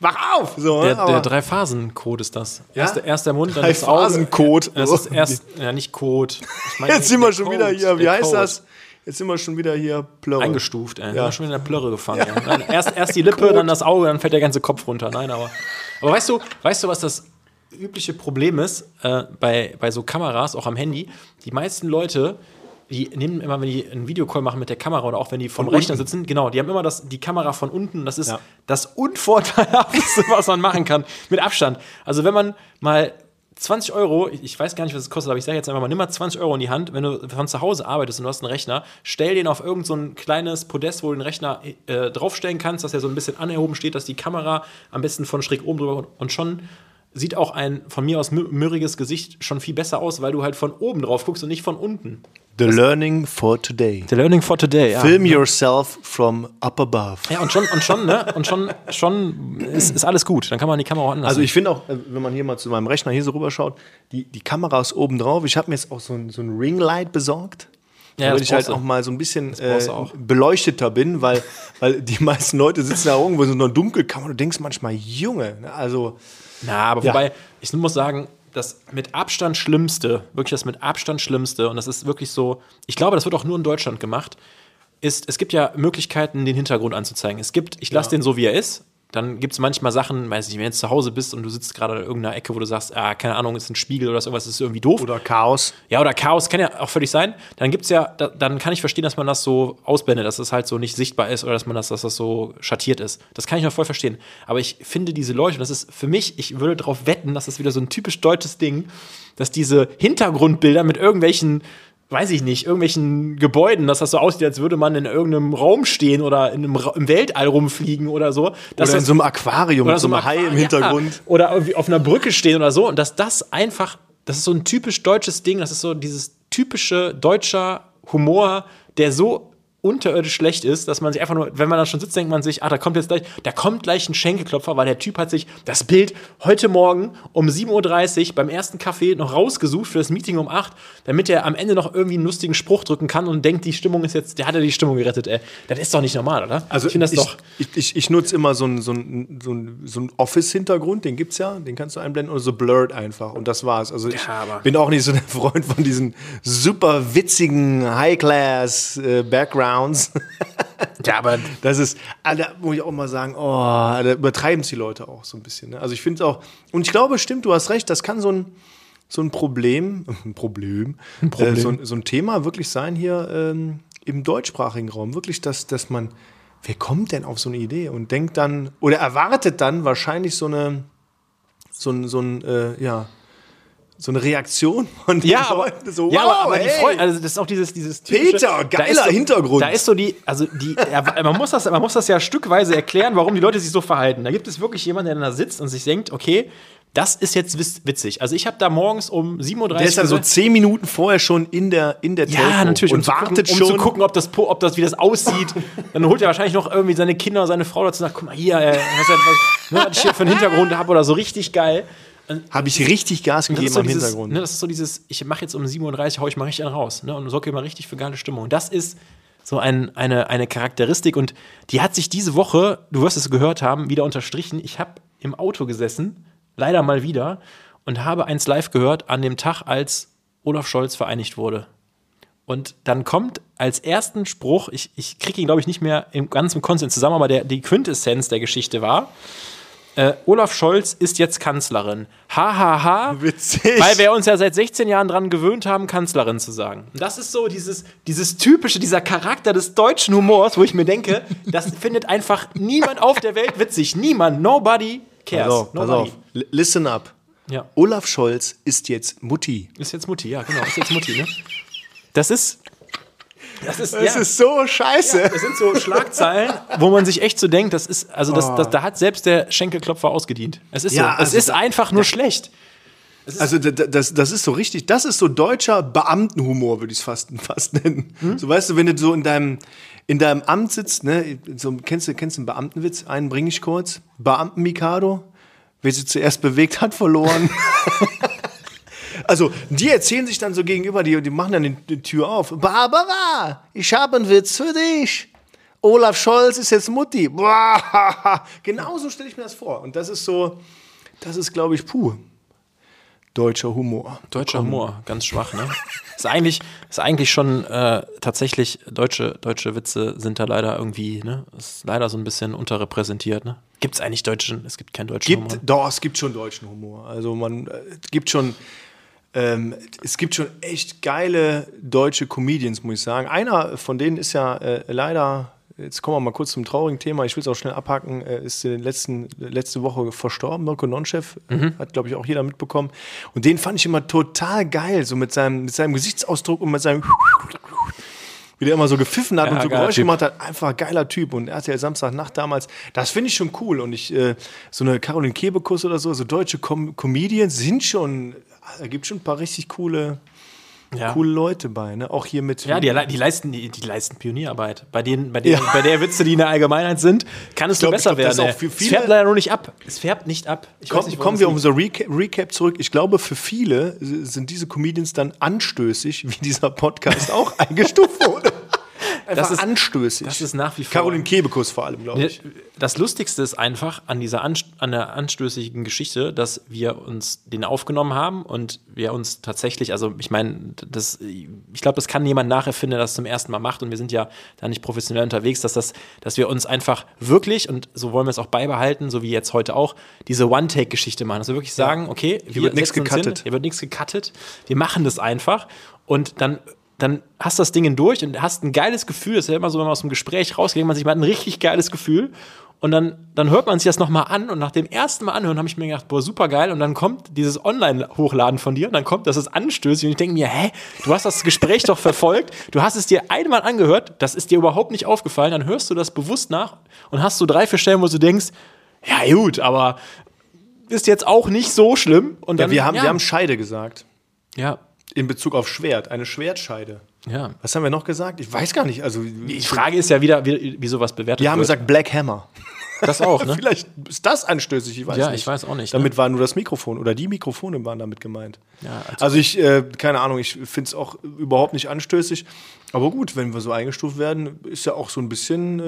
Wach auf! So, Der, ne? der Aber- Drei-Phasen-Code ist das. Ja? Erst, erst der Mund, dann das Auge. Drei-Phasen-Code. Es ist erst, ja, nicht Code. Ich meine, Jetzt sind wir der schon Code, wieder hier, wie der heißt Code. das? Jetzt sind wir schon wieder hier Plörre. Eingestuft, ey. Ja. Ja. schon in der Plörre gefangen. Nein, erst, erst die Lippe, dann das Auge, dann fällt der ganze Kopf runter. Nein, aber. Aber weißt du, weißt du, was das übliche Problem ist äh, bei, bei so Kameras, auch am Handy? Die meisten Leute, die nehmen immer, wenn die einen Videocall machen mit der Kamera oder auch wenn die vom Von Rechner unten. sitzen, genau, die haben immer das, die Kamera von unten. Das ist Ja. das Unvorteilhafteste, was man machen kann, mit Abstand. Also wenn man mal 20 Euro, ich weiß gar nicht, was es kostet, aber ich sage jetzt einfach mal, nimm mal 20 Euro in die Hand, wenn du von zu Hause arbeitest und du hast einen Rechner, stell den auf irgend so ein kleines Podest, wo du den Rechner äh, draufstellen kannst, dass er so ein bisschen anerhoben steht, dass die Kamera am besten von schräg oben drüber und schon sieht auch ein von mir aus mü- mürriges Gesicht schon viel besser aus, weil du halt von oben drauf guckst und nicht von unten. The learning for today. The learning for today, ja. Film yourself from up above. Ja, und schon, und schon, ne? Und schon, schon ist, ist alles gut. Dann kann man die Kamera auch anders. Also ich finde auch, äh, wenn man hier mal zu meinem Rechner hier so rüberschaut, die, die Kamera ist oben drauf. Ich habe mir jetzt auch so ein, so ein Ringlight besorgt. Ja, damit das ich halt auch mal so ein bisschen äh, beleuchteter bin, weil, weil die meisten Leute sitzen da irgendwo in so einer Dunkelkammer und du denkst manchmal, Junge, ne? also Na, aber Ja. wobei, ich muss sagen, das mit Abstand Schlimmste, wirklich das mit Abstand Schlimmste, und das ist wirklich so, ich glaube, das wird auch nur in Deutschland gemacht, ist, es gibt ja Möglichkeiten, den Hintergrund anzuzeigen. Es gibt, ich lasse den so, wie er ist. Dann gibt es manchmal Sachen, weiß nicht, wenn du jetzt zu Hause bist und du sitzt gerade in irgendeiner Ecke, wo du sagst, ah, keine Ahnung, ist ein Spiegel oder irgendwas ist irgendwie doof. oder Chaos. Ja, oder Chaos kann ja auch völlig sein. Dann gibt's ja, da, dann kann ich verstehen, dass man das so ausblendet, dass es halt so nicht sichtbar ist oder dass man das, dass das so schattiert ist. Das kann ich noch voll verstehen. Aber ich finde diese Leute, und das ist für mich, ich würde darauf wetten, dass das wieder so ein typisch deutsches Ding, dass diese Hintergrundbilder mit irgendwelchen weiß ich nicht, irgendwelchen Gebäuden, dass das so aussieht, als würde man in irgendeinem Raum stehen oder in einem Ra im Weltall rumfliegen oder so. Dass Oder in so einem Aquarium mit so einem Hai im Hintergrund. Ja. Oder irgendwie auf einer Brücke stehen oder so. Und dass das einfach, das ist so ein typisch deutsches Ding, das ist so dieses typische deutscher Humor, der so unterirdisch schlecht ist, dass man sich einfach nur, wenn man da schon sitzt, denkt man sich, ah, da kommt jetzt gleich, da kommt gleich ein Schenkelklopfer, weil der Typ hat sich das Bild heute Morgen um 7.30 Uhr beim ersten Café noch rausgesucht für das Meeting um 8, damit er am Ende noch irgendwie einen lustigen Spruch drücken kann und denkt, die Stimmung ist jetzt, der hat ja die Stimmung gerettet, ey. Das ist doch nicht normal, oder? Also ich finde das ich, doch. Ich, ich, ich nutze immer so einen so ein, so ein, so ein Office-Hintergrund, den gibt's ja, den kannst du einblenden oder so blurred einfach und das war's. Also ich Ja, bin auch nicht so der Freund von diesen super witzigen High-Class-Backgrounds. Ja, aber Das ist, da muss ich auch mal sagen, oh, da übertreiben es die Leute auch so ein bisschen. Ne? Also ich finde es auch, und ich glaube, stimmt, du hast recht, das kann so ein, so ein Problem, ein Problem, Problem. Äh, so, ein, so ein Thema wirklich sein hier ähm, im deutschsprachigen Raum. Wirklich, dass, dass man, wer kommt denn auf so eine Idee und denkt dann, oder erwartet dann wahrscheinlich so eine, so ein, so ein, äh, ja, so eine Reaktion von den Ja, aber, Leuten. So, ja, wow, aber, aber die hey. Freunde, also das ist auch dieses, dieses Peter, da geiler ist so, Hintergrund. Da ist so die, also die, ja, man, muss das, man muss das ja stückweise erklären, warum die Leute sich so verhalten. Da gibt es wirklich jemanden, der da sitzt und sich denkt, okay, das ist jetzt witz- witzig. Also ich habe da morgens um 7.30 Uhr Der ist dann so zehn Minuten vorher schon in der, in der ja, Telco natürlich. und zu wartet gucken, schon. Um zu gucken, ob das, ob das, wie das aussieht. Dann holt er wahrscheinlich noch irgendwie seine Kinder, seine Frau dazu und sagt, guck mal hier, äh, was, was, ne, was ich hier für einen Hintergrund habe oder so richtig geil. Habe ich richtig Gas gegeben so am dieses, Hintergrund. ne, das ist so dieses, ich mache jetzt um 7.30 Uhr, hau ich mal richtig einen raus ne, und sorge mal richtig für geile Stimmung. Und das ist so ein, eine, eine Charakteristik und die hat sich diese Woche, du wirst es gehört haben, wieder unterstrichen. Ich habe im Auto gesessen, leider mal wieder, und habe eins live gehört an dem Tag, als Olaf Scholz vereinigt wurde. Und dann kommt als ersten Spruch, ich, ich kriege ihn, glaube ich, nicht mehr im ganzen Konsens zusammen, aber der, die Quintessenz der Geschichte war, äh, Olaf Scholz ist jetzt Kanzlerin. Ha, ha, ha. Witzig. Weil wir uns ja seit 16 Jahren dran gewöhnt haben, Kanzlerin zu sagen. Und das ist so dieses, dieses typische, dieser Charakter des deutschen Humors, wo ich mir denke, das findet einfach niemand auf der Welt witzig. Niemand. Nobody cares. Pass auf, pass Nobody. auf. L- Listen up. Ja. Olaf Scholz ist jetzt Mutti. Ist jetzt Mutti, ja, genau. Ist jetzt Mutti, ne? Das ist. Das ist, Das ja. ist so scheiße. Das sind so Schlagzeilen, wo man sich echt so denkt, das ist, also das, das, da hat selbst der Schenkelklopfer ausgedient. Es ist Ja, so, es also ist einfach nur schlecht. Also das, das ist so richtig, das ist so deutscher Beamtenhumor, würde ich es fast, fast nennen. Hm? So weißt du, wenn du so in deinem, in deinem Amt sitzt, ne, so, kennst du, kennst du einen Beamtenwitz? Einen bringe ich kurz. Beamten-Mikado. wer sie zuerst bewegt hat, verloren. also, die erzählen sich dann so gegenüber, die, die machen dann die, die Tür auf. Barbara, ich habe einen Witz für dich. Olaf Scholz ist jetzt Mutti. Genauso stelle ich mir das vor. Und das ist so, das ist, glaube ich, puh. Deutscher Humor. Deutscher Humor, ganz schwach, ne? ist eigentlich, ist eigentlich schon äh, tatsächlich, deutsche, deutsche Witze sind da leider irgendwie, ne? Ist leider so ein bisschen unterrepräsentiert, ne? Gibt es eigentlich deutschen? Es gibt keinen deutschen gibt, Humor. Doch, es gibt schon deutschen Humor. Also man äh, gibt schon, ähm, es gibt schon echt geile deutsche Comedians, muss ich sagen. Einer von denen ist ja äh, leider Jetzt kommen wir mal kurz zum traurigen Thema. Ich will es auch schnell abhaken. Er ist in letzten, letzte Woche verstorben. Mirko Nonchef mhm. hat, glaube ich, auch jeder mitbekommen. Und den fand ich immer total geil, so mit seinem, mit seinem Gesichtsausdruck und mit seinem wie der immer so gepfiffen hat ja, und so Geräusche typ. gemacht hat. Einfach geiler Typ. Und RTL Samstagnacht damals, das finde ich schon cool. Und ich, äh, so eine Caroline Kebekus oder so, so deutsche Com Comedians sind schon, da gibt schon ein paar richtig coole ja. coole Leute bei, ne? Auch hier mit. Ja, die, die, leisten, die, die leisten Pionierarbeit. Bei, denen, bei, denen, ja. bei der Witze, die in der Allgemeinheit sind, kann es nur besser glaub, werden. Auch für viele, es färbt leider nur nicht ab. Es färbt nicht ab. Komm, nicht, kommen wir um unser Recap, Recap zurück. Ich glaube, für viele sind diese Comedians dann anstößig, wie dieser Podcast auch eingestuft wurde das ist anstößig. Das ist nach wie vor. Caroline Kebekus vor allem, glaube ich. Das Lustigste ist einfach an dieser an der anstößigen Geschichte, dass wir uns den aufgenommen haben und wir uns tatsächlich, also ich meine, das, ich glaube, das kann niemand nacherfinden, der das zum ersten Mal macht und wir sind ja da nicht professionell unterwegs, dass das, dass wir uns einfach wirklich und so wollen wir es auch beibehalten, so wie jetzt heute auch, diese One-Take-Geschichte machen. Also wirklich sagen, okay, hier wird nichts gecuttet. Hier wird nichts gecuttet. Wir machen das einfach und dann dann hast du das Ding durch und hast ein geiles Gefühl. Das ist ja immer so, wenn man aus dem Gespräch rausgeht, man sich mal ein richtig geiles Gefühl. Und dann, dann hört man sich das nochmal an und nach dem ersten Mal anhören habe ich mir gedacht, boah, super geil. Und dann kommt dieses Online-Hochladen von dir und dann kommt, das ist anstößig. Und ich denke mir, hä, du hast das Gespräch doch verfolgt, du hast es dir einmal angehört, das ist dir überhaupt nicht aufgefallen, dann hörst du das bewusst nach und hast so drei, vier Stellen, wo du denkst, ja gut, aber ist jetzt auch nicht so schlimm. Und dann, ja, wir haben, ja. wir haben Scheide gesagt. Ja, in Bezug auf Schwert, eine Schwertscheide. Ja. Was haben wir noch gesagt? Ich weiß gar nicht. Also, die Frage ist ja wieder, wie, wie sowas bewertet wird. Wir haben gesagt Black Hammer. Das auch, ne? Vielleicht ist das anstößig, ich weiß ja, nicht. ich weiß auch nicht. Damit ne? war nur das Mikrofon oder die Mikrofone waren damit gemeint. Ja, also, also ich, äh, keine Ahnung, ich finde es auch überhaupt nicht anstößig. Aber gut, wenn wir so eingestuft werden, ist ja auch so ein bisschen,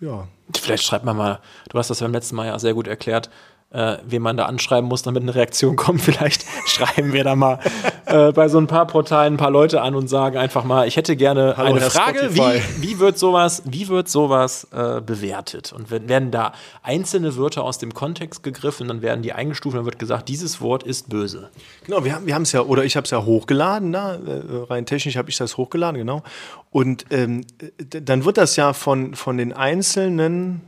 äh, ja. Vielleicht schreibt man mal, du hast das beim letzten Mal ja sehr gut erklärt, äh, wen man da anschreiben muss, damit eine Reaktion kommt. Vielleicht schreiben wir da mal äh, bei so ein paar Portalen ein paar Leute an und sagen einfach mal, ich hätte gerne Hallo, eine Herr Frage, wie, wie wird sowas, wie wird sowas äh, bewertet? Und werden da einzelne Wörter aus dem Kontext gegriffen, dann werden die eingestuft und dann wird gesagt, dieses Wort ist böse. Genau, wir haben wir es ja, oder ich habe es ja hochgeladen, na, äh, rein technisch habe ich das hochgeladen, genau. Und ähm, dann wird das ja von, von den einzelnen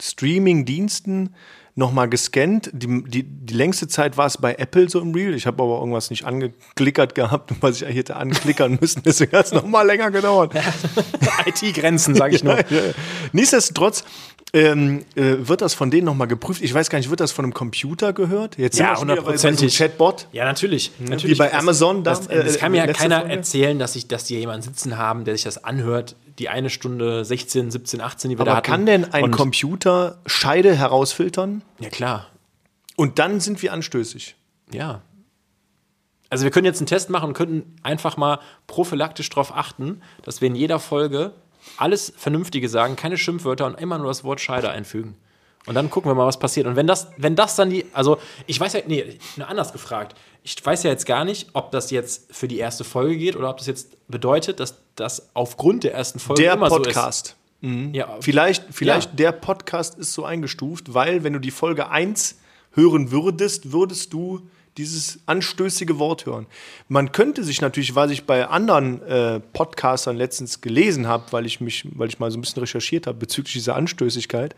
Streaming-Diensten nochmal gescannt. Die, die, die längste Zeit war es bei Apple so im Reel. Ich habe aber irgendwas nicht angeklickert gehabt, was ich hätte anklickern müssen. Deswegen hat es nochmal länger gedauert. IT-Grenzen, sage ich nur. Ja, ja. Nichtsdestotrotz ähm, äh, wird das von denen nochmal geprüft? Ich weiß gar nicht, wird das von einem Computer gehört? Jetzt ja, hundertprozentig. So Chatbot? Ja, natürlich. Mhm. natürlich. Wie bei Amazon. Das, das, das kann mir ja keiner Folge? erzählen, dass, ich, dass die jemanden sitzen haben, der sich das anhört, die eine Stunde 16, 17, 18, die wir Aber da hatten. kann denn ein Computer Scheide herausfiltern? Ja, klar. Und dann sind wir anstößig. Ja. Also wir können jetzt einen Test machen und könnten einfach mal prophylaktisch darauf achten, dass wir in jeder Folge alles Vernünftige sagen, keine Schimpfwörter und immer nur das Wort Scheide einfügen. Und dann gucken wir mal, was passiert. Und wenn das, wenn das dann die, also ich weiß ja, nee, nur anders gefragt. Ich weiß ja jetzt gar nicht, ob das jetzt für die erste Folge geht oder ob das jetzt bedeutet, dass das aufgrund der ersten Folge der immer Podcast. so ist. Mhm. Ja, vielleicht vielleicht ja. der Podcast ist so eingestuft, weil wenn du die Folge 1 hören würdest, würdest du dieses anstößige Wort hören. Man könnte sich natürlich, was ich bei anderen äh, Podcastern letztens gelesen habe, weil ich mich, weil ich mal so ein bisschen recherchiert habe bezüglich dieser Anstößigkeit,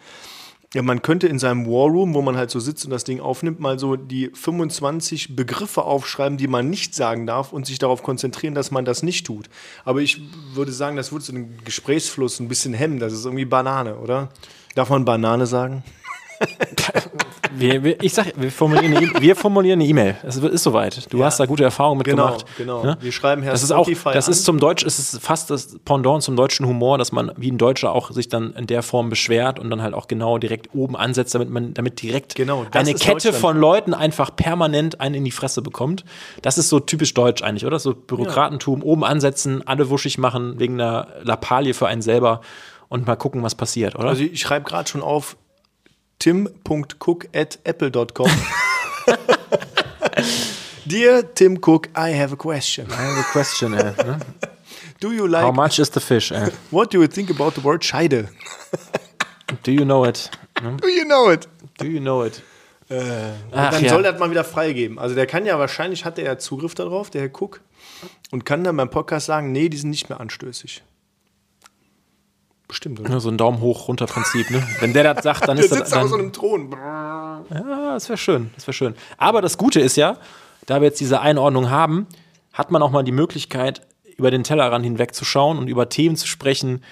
ja, man könnte in seinem War Room, wo man halt so sitzt und das Ding aufnimmt, mal so die 25 Begriffe aufschreiben, die man nicht sagen darf und sich darauf konzentrieren, dass man das nicht tut. Aber ich würde sagen, das würde so den Gesprächsfluss ein bisschen hemmen. Das ist irgendwie Banane, oder? Darf man Banane sagen? wir, wir, ich sag, wir formulieren eine, E- wir formulieren eine E-Mail. Es ist soweit. Du Ja. hast da gute Erfahrungen mitgemacht. genau. Ne? Wir schreiben Herr Das ist auch, das an. ist zum Deutsch, es ist fast das Pendant zum deutschen Humor, dass man wie ein Deutscher auch sich dann in der Form beschwert und dann halt auch genau direkt oben ansetzt, damit man, damit direkt Genau, eine Kette von Leuten einfach permanent einen in die Fresse bekommt. Das ist so typisch deutsch eigentlich, oder? So Bürokratentum, oben ansetzen, alle wuschig machen wegen einer Lappalie für einen selber und mal gucken, was passiert, oder? Also ich schreibe gerade schon auf tim.cook@apple.com. Dear Tim Cook, I have a question. I have a question, ey, ne? Do you like How much is the fish, ey? what do you think about the word Scheide? Do you know it? Do you know it? Do you know it? Und Ach, dann ja. soll das mal wieder freigeben. Also der kann ja wahrscheinlich hat er ja Zugriff darauf, der Herr Cook, und kann dann beim Podcast sagen, nee, die sind nicht mehr anstößig. Bestimmt, oder? So ein Daumen hoch runter Prinzip, ne? Wenn der das sagt, dann Der ist das sitzt auf so dann, einem Thron. Ja, das wäre schön, das wäre schön. Aber das Gute ist ja, da wir jetzt diese Einordnung haben, hat man auch mal die Möglichkeit, über den Tellerrand hinwegzuschauen und über Themen zu sprechen,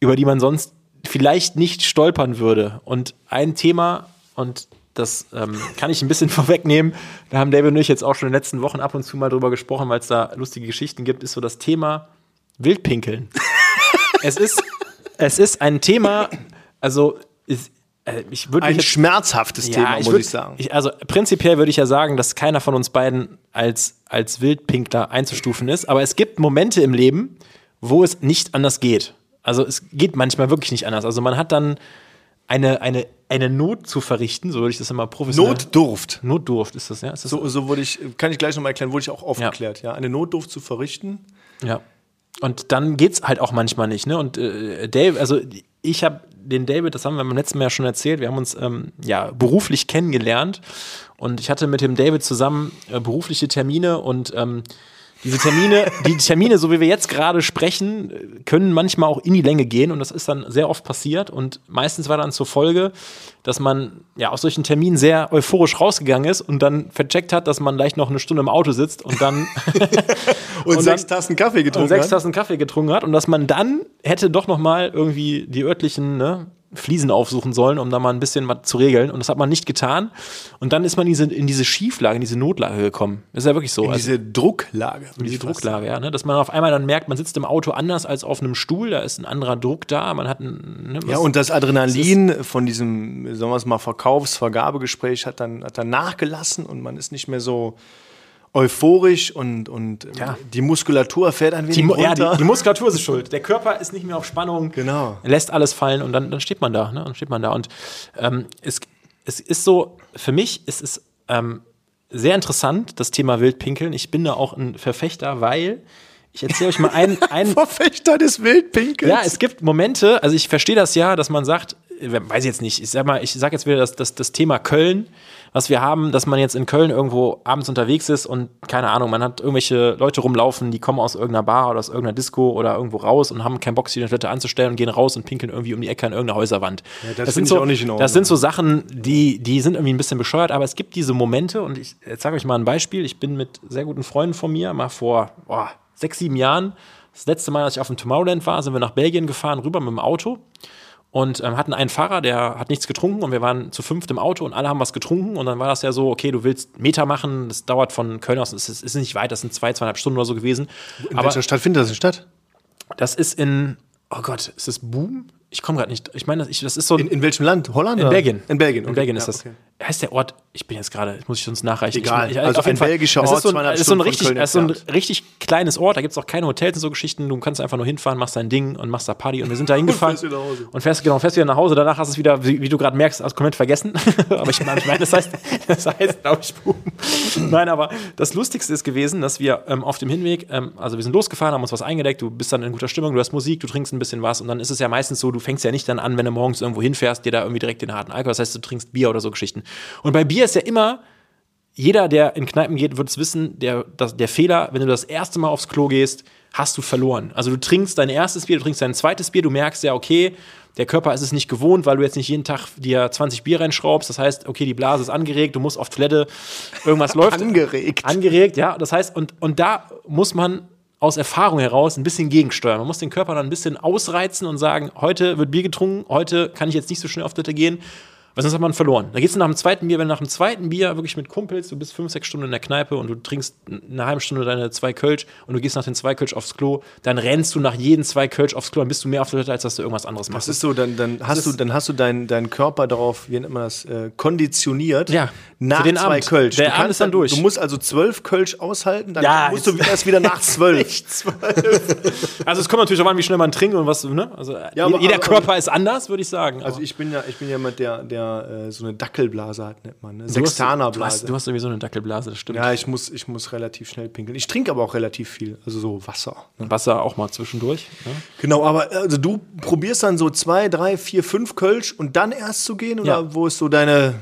über die man sonst vielleicht nicht stolpern würde. Und ein Thema, und das ähm, kann ich ein bisschen vorwegnehmen, da haben David und ich jetzt auch schon in den letzten Wochen ab und zu mal drüber gesprochen, weil es da lustige Geschichten gibt, ist so das Thema Wildpinkeln. es, ist, es ist ein Thema, also ist, äh, ich würde Ein jetzt schmerzhaftes Thema, muss würd- ich sagen. Ich, also prinzipiell würde ich ja sagen, dass keiner von uns beiden als, als Wildpinkler einzustufen ist. Aber es gibt Momente im Leben, wo es nicht anders geht. Also es geht manchmal wirklich nicht anders. Also man hat dann eine, eine, eine Not zu verrichten, so würde ich das immer professionell. Notdurft. Notdurft ist das, ja? Ist das So, so wurde ich, kann ich gleich nochmal erklären, wurde ich auch aufgeklärt. Ja. Eine Notdurft zu verrichten. Ja. Und dann geht's halt auch manchmal nicht, ne? Und äh, Dave, also ich habe den David, das haben wir beim letzten Mal ja schon erzählt, wir haben uns ähm, ja beruflich kennengelernt und ich hatte mit dem David zusammen äh, berufliche Termine und ähm, diese Termine, die Termine, so wie wir jetzt gerade sprechen, können manchmal auch in die Länge gehen und das ist dann sehr oft passiert und meistens war dann zur Folge, dass man ja aus solchen Terminen sehr euphorisch rausgegangen ist und dann vercheckt hat, dass man gleich noch eine Stunde im Auto sitzt und dann Und, Und sechs Tassen Kaffee und getrunken sechs hat. Tassen Kaffee getrunken hat und dass man dann hätte doch noch mal irgendwie die örtlichen ne, Fliesen aufsuchen sollen, um da mal ein bisschen was zu regeln. Und das hat man nicht getan. Und dann ist man diese, in diese Schieflage, in diese Notlage gekommen. Das ist ja wirklich so. In Also, diese Drucklage. in diese Drucklage, ja. Ne? Dass man auf einmal dann merkt, man sitzt im Auto anders als auf einem Stuhl, da ist ein anderer Druck da, man hat ein, ne, Ja, was- und das Adrenalin von diesem, sagen wir es mal, Verkaufs-Vergabegespräch hat dann, hat dann nachgelassen und man ist nicht mehr so euphorisch und, und Ja. die Muskulatur fährt ein wenig die, Mu- ja, runter. die, die Muskulatur ist schuld. Der Körper ist nicht mehr auf Spannung. Genau. Lässt alles fallen und dann, dann steht man da. Ne? Dann steht man da. Und ähm, es, es ist so, für mich ist es ähm, sehr interessant, das Thema Wildpinkeln. Ich bin da auch ein Verfechter, weil ich erzähle euch mal einen, einen, Verfechter des Wildpinkels. ja, es gibt Momente, also ich verstehe das ja, dass man sagt, äh, weiß ich jetzt nicht, ich sag mal, ich sag jetzt wieder das, das, das Thema Köln, was wir haben, dass man jetzt in Köln irgendwo abends unterwegs ist und keine Ahnung, man hat irgendwelche Leute rumlaufen, die kommen aus irgendeiner Bar oder aus irgendeiner Disco oder irgendwo raus und haben keinen Bock, sich der Toilette anzustellen und gehen raus und pinkeln irgendwie um die Ecke an irgendeiner Häuserwand. das sind find ich so. Das sind so Sachen, die, die sind irgendwie ein bisschen bescheuert, aber es gibt diese Momente und ich sage euch mal ein Beispiel. Ich bin mit sehr guten Freunden von mir mal vor boah, sechs, sieben Jahren, das letzte Mal, als ich auf dem Tomorrowland war, sind wir nach Belgien gefahren, rüber mit dem Auto und ähm, hatten einen Fahrer, der hat nichts getrunken und wir waren zu fünft im Auto und alle haben was getrunken und dann war das ja so, okay, du willst Meter machen, das dauert von Köln aus, es ist, ist nicht weit, das sind zwei, zweieinhalb Stunden oder so gewesen. In Aber welcher Stadt findet das in Stadt? das ist in, oh Gott, ist das Boom? Ich komme gerade nicht, ich meine, das, ist so In, in welchem Land? Holland? in? Belgien. In Belgien. In okay. Belgien ist Ja, das. Heißt der Ort, ich bin jetzt gerade, muss ich uns nachreichen. Egal. Ich, Also auf jeden ein Fall. belgischer Es Ort, ist so ein, ist so ein richtig, ist so ein richtig kleines Ort, da gibt es auch keine Hotels und so Geschichten. Du kannst einfach nur hinfahren, machst dein Ding und machst da Party. Und wir sind da hingefahren. fährst wieder nach Hause. Und fährst, genau, fährst wieder nach Hause. Danach hast du es wieder, wie, wie du gerade merkst, hast komplett vergessen. aber ich meine, ich meine, das heißt, das heißt, glaube ich, Boom. Nein, aber das Lustigste ist gewesen, dass wir ähm, auf dem Hinweg, ähm, also wir sind losgefahren, haben uns was eingedeckt, du bist dann in guter Stimmung, du hast Musik, du trinkst ein bisschen was und dann ist es ja meistens so, du fängst ja nicht dann an, wenn du morgens irgendwo hinfährst, dir da irgendwie direkt den harten Alkohol, das heißt, du trinkst Bier oder so Geschichten. Und bei Bier ist ja immer, jeder, der in Kneipen geht, wird es wissen, der, das, der Fehler, wenn du das erste Mal aufs Klo gehst, hast du verloren. Also du trinkst dein erstes Bier, du trinkst dein zweites Bier, du merkst ja, okay, der Körper ist es nicht gewohnt, weil du jetzt nicht jeden Tag dir 20 Bier reinschraubst. Das heißt, okay, die Blase ist angeregt, du musst auf Toilette, irgendwas läuft. Angeregt. Angeregt, ja. Das heißt, und, und da muss man aus Erfahrung heraus ein bisschen gegensteuern. Man muss den Körper dann ein bisschen ausreizen und sagen, heute wird Bier getrunken, heute kann ich jetzt nicht so schnell auf Toilette gehen. Weil sonst hat man verloren. Da gehst du nach dem zweiten Bier, wenn du nach dem zweiten Bier wirklich mit Kumpels, du bist fünf, sechs Stunden in der Kneipe und du trinkst eine halbe Stunde deine zwei Kölsch und du gehst nach den zwei Kölsch aufs Klo, dann rennst du nach jeden zwei Kölsch aufs Klo, dann bist du mehr auf der Toilette, als dass du irgendwas anderes machst. Das ist so, dann, dann hast du, dann hast du deinen deinen Körper darauf, wie nennt man das, äh, konditioniert. Ja, nach den zwei Abend. Kölsch. Der du Abend ist dann durch. Du musst also zwölf Kölsch aushalten, dann Ja, musst du erst wieder nach zwölf. Also es kommt natürlich auch an, wie schnell man trinkt und was, ne? Also Ja, aber- jeder aber- Körper ist anders, würde ich sagen. Also ich bin ja, ich bin ja jemand, der, der äh, so eine Dackelblase hat, nennt man. Ne? du hast- du hast, Sextanerblase. du hast irgendwie so eine Dackelblase, das stimmt. Ja, ich muss, ich muss relativ schnell pinkeln. Ich trinke aber auch relativ viel, also so Wasser. Ne? Wasser auch mal zwischendurch. Ne? Genau, aber also du probierst dann so zwei, drei, vier, fünf Kölsch und dann erst zu gehen oder Ja. wo ist so deine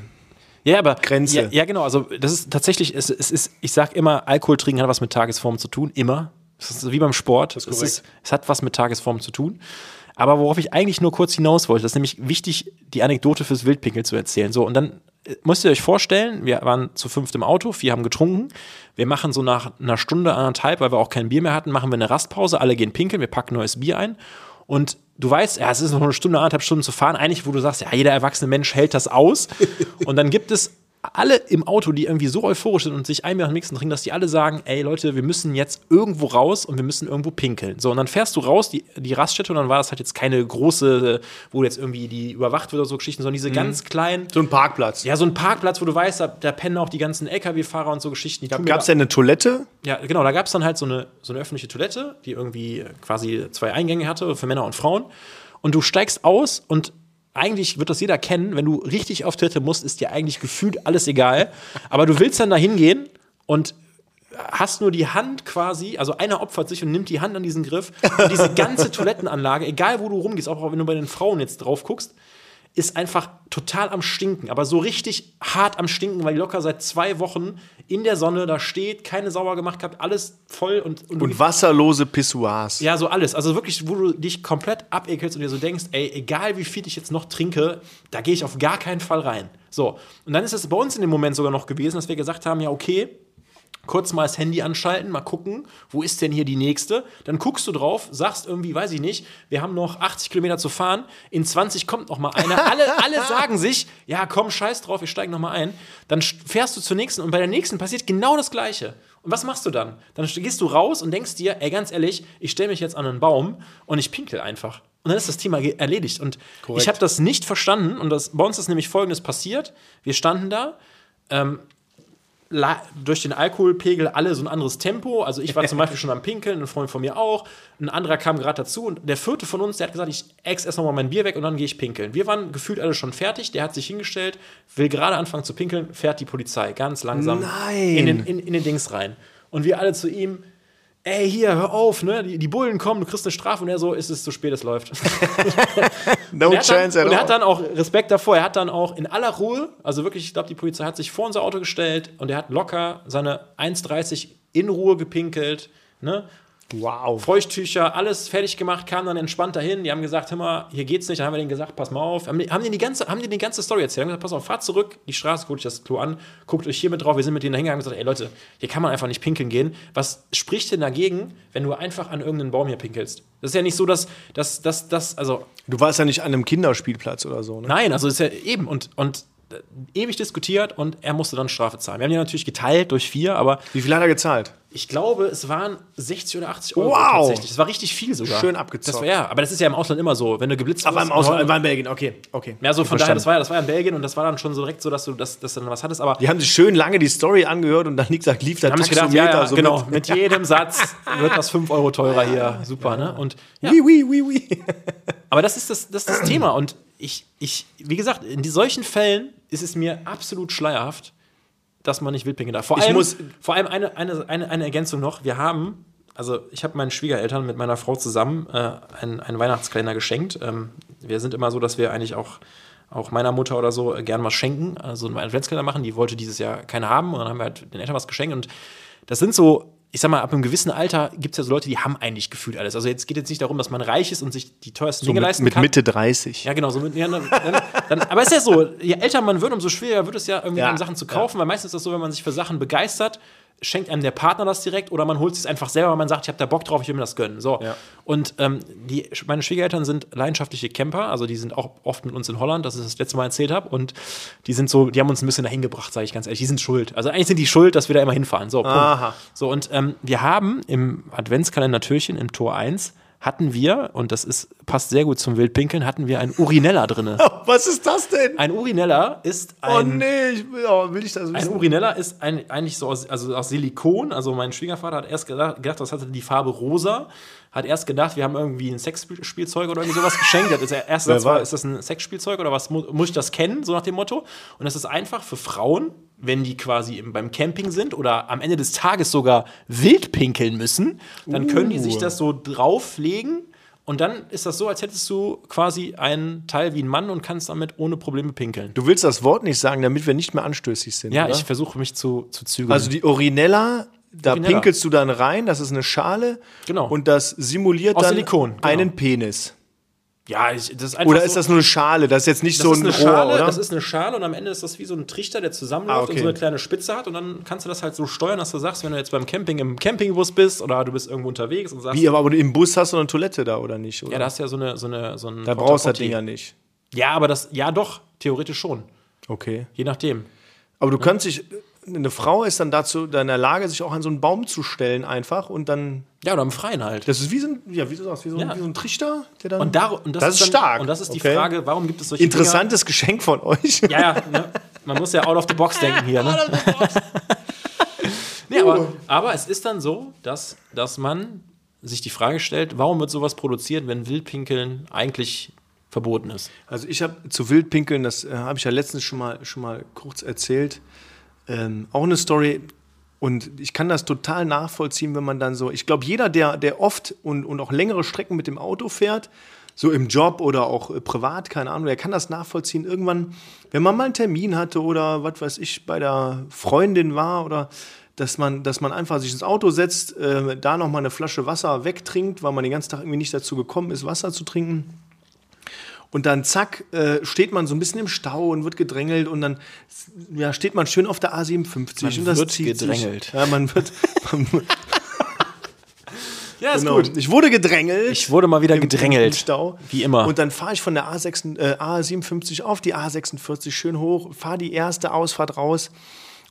Ja, aber Grenze. Ja, ja, genau. Also das ist tatsächlich, es, es ist, ich sag immer, Alkohol trinken hat was mit Tagesform zu tun, immer. Das ist wie beim Sport. ist es, ist, es hat was mit Tagesform zu tun. Aber worauf ich eigentlich nur kurz hinaus wollte, das ist nämlich wichtig, die Anekdote fürs Wildpinkel zu erzählen. So, und dann äh, müsst ihr euch vorstellen, wir waren zu fünft im Auto, vier haben getrunken. Wir machen so nach einer Stunde, anderthalb, weil wir auch kein Bier mehr hatten, machen wir eine Rastpause, alle gehen pinkeln, wir packen neues Bier ein. Und du weißt, ja, es ist noch eine Stunde, anderthalb Stunden zu fahren, eigentlich, wo du sagst, ja, jeder erwachsene Mensch hält das aus. Und dann gibt es alle im Auto, die irgendwie so euphorisch sind und sich ein Bier nach dem nächsten trinken, dass die alle sagen, ey Leute, wir müssen jetzt irgendwo raus und wir müssen irgendwo pinkeln. So, und dann fährst du raus, die, die Raststätte, und dann war das halt jetzt keine große, wo jetzt irgendwie die überwacht wird oder so Geschichten, sondern diese ganz kleinen, so ein Parkplatz? ja, so ein Parkplatz, wo du weißt, da, da pennen auch die ganzen LKW-Fahrer und so Geschichten. Gab es denn eine Toilette? ja, genau, da gab es dann halt so eine, so eine öffentliche Toilette, die irgendwie quasi zwei Eingänge hatte für Männer und Frauen. Und du steigst aus und eigentlich wird das jeder kennen, wenn du richtig auf Toilette musst, ist dir eigentlich gefühlt alles egal. Aber du willst dann da hingehen und hast nur die Hand quasi, also einer opfert sich und nimmt die Hand an diesen Griff. Und diese ganze Toilettenanlage, egal wo du rumgehst, auch wenn du bei den Frauen jetzt drauf guckst, ist einfach total am Stinken, aber so richtig hart am Stinken, weil die locker seit zwei Wochen in der Sonne da steht, keine sauber gemacht gehabt, alles voll und, und, Und wasserlose Pissoirs. ja, so alles. Also wirklich, wo du dich komplett abekelst und dir so denkst, ey, egal wie viel ich jetzt noch trinke, da gehe ich auf gar keinen Fall rein. So. Und dann ist es bei uns in dem Moment sogar noch gewesen, dass wir gesagt haben, ja, okay, kurz mal das Handy anschalten, mal gucken, wo ist denn hier die nächste? Dann guckst du drauf, sagst irgendwie, weiß ich nicht, wir haben noch 80 Kilometer zu fahren, in 20 kommt noch mal einer. Alle, alle sagen sich, ja komm, scheiß drauf, wir steigen noch mal ein. Dann fährst du zur nächsten und bei der nächsten passiert genau das Gleiche. Und was machst du dann? Dann st- gehst du raus und denkst dir, ey, ganz ehrlich, ich stelle mich jetzt an einen Baum und ich pinkel einfach. Und dann ist das Thema erledigt. Und ich habe das nicht verstanden. Und das, bei uns ist nämlich Folgendes passiert. Wir standen da, la- durch den Alkoholpegel alle so ein anderes Tempo. Also ich war zum Beispiel schon am Pinkeln, ein Freund von mir auch. Ein anderer kam gerade dazu und der vierte von uns, der hat gesagt, ich ex erst noch mal mein Bier weg und dann gehe ich pinkeln. Wir waren gefühlt alle schon fertig. Der hat sich hingestellt, will gerade anfangen zu pinkeln, fährt die Polizei ganz langsam. In, den, in, in den Dings rein. Und wir alle zu ihm, ey, hier, hör auf, ne? Die, die Bullen kommen, du kriegst eine Strafe und er so, ist es zu spät, es läuft. No chance dann, at und er all. hat dann auch Respekt davor. Er hat dann auch in aller Ruhe, also wirklich, ich glaube, die Polizei hat sich vor unser Auto gestellt und er hat locker seine 1,30 in Ruhe gepinkelt. Ne? Wow. Feuchttücher, alles fertig gemacht, kam dann entspannt dahin. Die haben gesagt, hör mal, hier geht's nicht. Dann haben wir denen gesagt, pass mal auf. Haben, die- haben denen die ganze, haben denen die ganze Story erzählt. Haben gesagt, pass auf, fahrt zurück, die Straße, guckt euch das Klo an, guckt euch hier mit drauf. Wir sind mit denen da hingegangen und gesagt, ey Leute, hier kann man einfach nicht pinkeln gehen. Was spricht denn dagegen, wenn du einfach an irgendeinen Baum hier pinkelst? Das ist ja nicht so, dass, dass, dass, dass also Du warst ja nicht an einem Kinderspielplatz oder so, ne? Nein, also ist ja eben und, und äh, ewig diskutiert und er musste dann Strafe zahlen. Wir haben die natürlich geteilt durch vier, aber Wie viel hat er gezahlt? Ich glaube, es waren 60 oder 80 Euro Wow. tatsächlich. Es war richtig viel sogar. Schön abgezockt. Das war, ja, aber das ist ja im Ausland immer so. Wenn du geblitzt Aber im Ausland, war in Belgien, okay, okay. ja, so von daher, Verstanden. das war, ja- das war ja in Belgien und das war dann schon so direkt so, dass du, das, dass du dann was hattest. Aber Die haben sich schön lange die Story angehört und dann sagt, lief der haben sich Taxometer gedacht, ja, ja, so genau, mit. mit jedem Satz wird das 5 Euro teurer hier. Super, ne? Und ja, Oui, oui, oui, oui. Aber das ist das, das, ist das Thema. Und ich, ich, wie gesagt, in solchen Fällen ist es mir absolut schleierhaft, dass man nicht wildpinkeln darf. Vor Ich allem, muss- vor allem eine, eine, eine, eine Ergänzung noch. Wir haben, also ich habe meinen Schwiegereltern mit meiner Frau zusammen äh, einen, einen Weihnachtskalender geschenkt. Ähm, wir sind immer so, dass wir eigentlich auch, auch meiner Mutter oder so äh, gern was schenken, also einen Adventskalender machen. Die wollte dieses Jahr keine haben und dann haben wir halt den Eltern was geschenkt. Und das sind so, ich sag mal, ab einem gewissen Alter gibt es ja so Leute, die haben eigentlich gefühlt alles. Also jetzt geht jetzt nicht darum, dass man reich ist und sich die teuersten Dinge mit, leisten mit kann. Mitte 30. Ja, genau. So mit, ja, dann, dann, dann, aber es ist ja so, je älter man wird, umso schwieriger wird es ja, irgendwie Ja, Sachen zu kaufen, weil meistens ist das so, wenn man sich für Sachen begeistert, schenkt einem der Partner das direkt oder man holt es sich einfach selber, weil man sagt, ich habe da Bock drauf, ich will mir das gönnen. So. Ja. Und ähm, die, meine Schwiegereltern sind leidenschaftliche Camper, also die sind auch oft mit uns in Holland, das ist das letzte Mal erzählt habe. Und die sind so, die haben uns ein bisschen dahin gebracht, sage ich ganz ehrlich. Die sind schuld. Also eigentlich sind die schuld, dass wir da immer hinfahren. So, Punkt. Aha. So, und ähm, wir haben im Adventskalender-Türchen im Tor 1 hatten wir, und das ist, passt sehr gut zum Wildpinkeln, hatten wir ein Urinella drinne. Was ist das denn? Ein Urinella ist ein. oh nee, ich will, oh, will ich das Ein wissen? Urinella ist ein, eigentlich so aus, also aus Silikon. Also mein Schwiegervater hat erst gedacht, gedacht, das hatte die Farbe rosa. Hat erst gedacht, wir haben irgendwie ein Sexspielzeug oder irgendwie sowas geschenkt. Das ist der erste Satz war, ist das ein Sexspielzeug oder was? Mu muss ich das kennen? So nach dem Motto. Und das ist einfach für Frauen, wenn die quasi im, beim Camping sind oder am Ende des Tages sogar wild pinkeln müssen, dann können die sich Uh. das so drauflegen. Und dann ist das so, als hättest du quasi einen Teil wie ein Mann und kannst damit ohne Probleme pinkeln. Du willst das Wort nicht sagen, damit wir nicht mehr anstößig sind. Ja, oder? ich versuche mich zu, zu zügeln. Also die Urinella, da pinkelst du dann rein, das ist eine Schale. Genau. Und das simuliert Aus dann Silikon, genau. einen Penis. ja, ich, das ist einfach Oder so, ist das nur eine Schale? Das ist jetzt nicht das so ist ein eine Rohr, Schale, oder? das ist eine Schale und am Ende ist das wie so ein Trichter, der zusammenläuft Ah, okay. und so eine kleine Spitze hat und dann kannst du das halt so steuern, dass du sagst, wenn du jetzt beim Camping im Campingbus bist oder du bist irgendwo unterwegs und sagst, Wie, aber im Bus hast du eine Toilette da, oder nicht? Oder? ja, da hast du ja so eine so eine so ein da brauchst du das. Ding ja nicht. Ja, aber das ja doch, theoretisch schon, Okay. je nachdem. Aber du kannst dich, eine Frau ist dann dazu in der Lage, sich auch an so einen Baum zu stellen einfach und dann, Ja, oder im Freien halt. das ist wie so ein, ja, wie, so, wie, so, Ja. wie so ein Trichter, der dann, und, da, und das, Das ist dann, stark. Und das ist die Okay. Frage, warum gibt es solche interessantes Geschenk von euch. Dinger? Ja, ja, ne? man muss ja out of the box denken hier. Ne? nee, aber, aber es ist dann so, dass, dass man sich die Frage stellt, warum wird sowas produziert, wenn Wildpinkeln eigentlich verboten ist? Also ich habe zu Wildpinkeln, das äh, habe ich ja letztens schon mal, schon mal kurz erzählt, ähm, auch eine Story. Und ich kann das total nachvollziehen, wenn man dann so, ich glaube, jeder, der, der oft und, und auch längere Strecken mit dem Auto fährt, so im Job oder auch äh, privat, keine Ahnung, der kann das nachvollziehen. Irgendwann, wenn man mal einen Termin hatte oder was weiß ich, bei der Freundin war oder dass man, dass man einfach sich ins Auto setzt, äh, da nochmal eine Flasche Wasser wegtrinkt, weil man den ganzen Tag irgendwie nicht dazu gekommen ist, Wasser zu trinken. Und dann zack, äh, steht man so ein bisschen im Stau und wird gedrängelt und dann ja, steht man schön auf der A57 Man und das wird zieht gedrängelt. Sich. Ja, man wird. Ja, ist genau. Ich wurde gedrängelt. Ich wurde mal wieder im- gedrängelt. Im Stau. Wie immer. Und dann fahre ich von der A6, äh, A57 auf die A46 schön hoch, fahre die erste Ausfahrt raus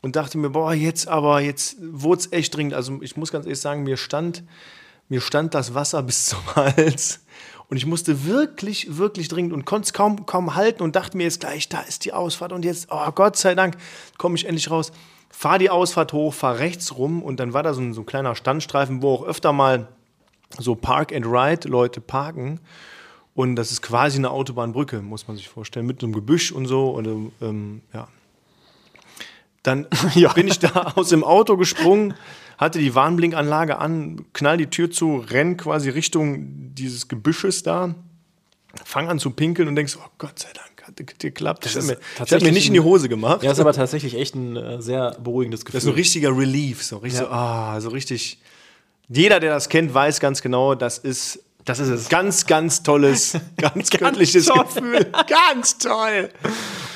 und dachte mir, boah, jetzt aber, jetzt wurde es echt dringend. Also ich muss ganz ehrlich sagen, mir stand, mir stand das Wasser bis zum Hals. Und ich musste wirklich, wirklich dringend und konnte es kaum, kaum halten und dachte mir jetzt gleich, da ist die Ausfahrt und jetzt, oh Gott sei Dank, komme ich endlich raus. Fahr die Ausfahrt hoch, fahr rechts rum und dann war da so ein, so ein kleiner Standstreifen, wo auch öfter mal so Park and Ride Leute parken. Und das ist quasi eine Autobahnbrücke, muss man sich vorstellen, mit einem Gebüsch und so. Und ähm, ja. Dann bin ich da aus dem Auto gesprungen, hatte die Warnblinkanlage an, knall die Tür zu, renn quasi Richtung dieses Gebüsches da, fang an zu pinkeln und denkst, oh Gott sei Dank, hat das geklappt. Ich ist habe mir, tatsächlich mir nicht in die Hose gemacht. Ja, ist aber tatsächlich echt ein äh, sehr beruhigendes Gefühl. Das ist ein richtiger Relief, so richtig, so, ah, so richtig. Jeder, der das kennt, weiß ganz genau, das ist, das ist es. Ganz, ganz tolles, ganz göttliches toll. Gefühl. Ganz toll.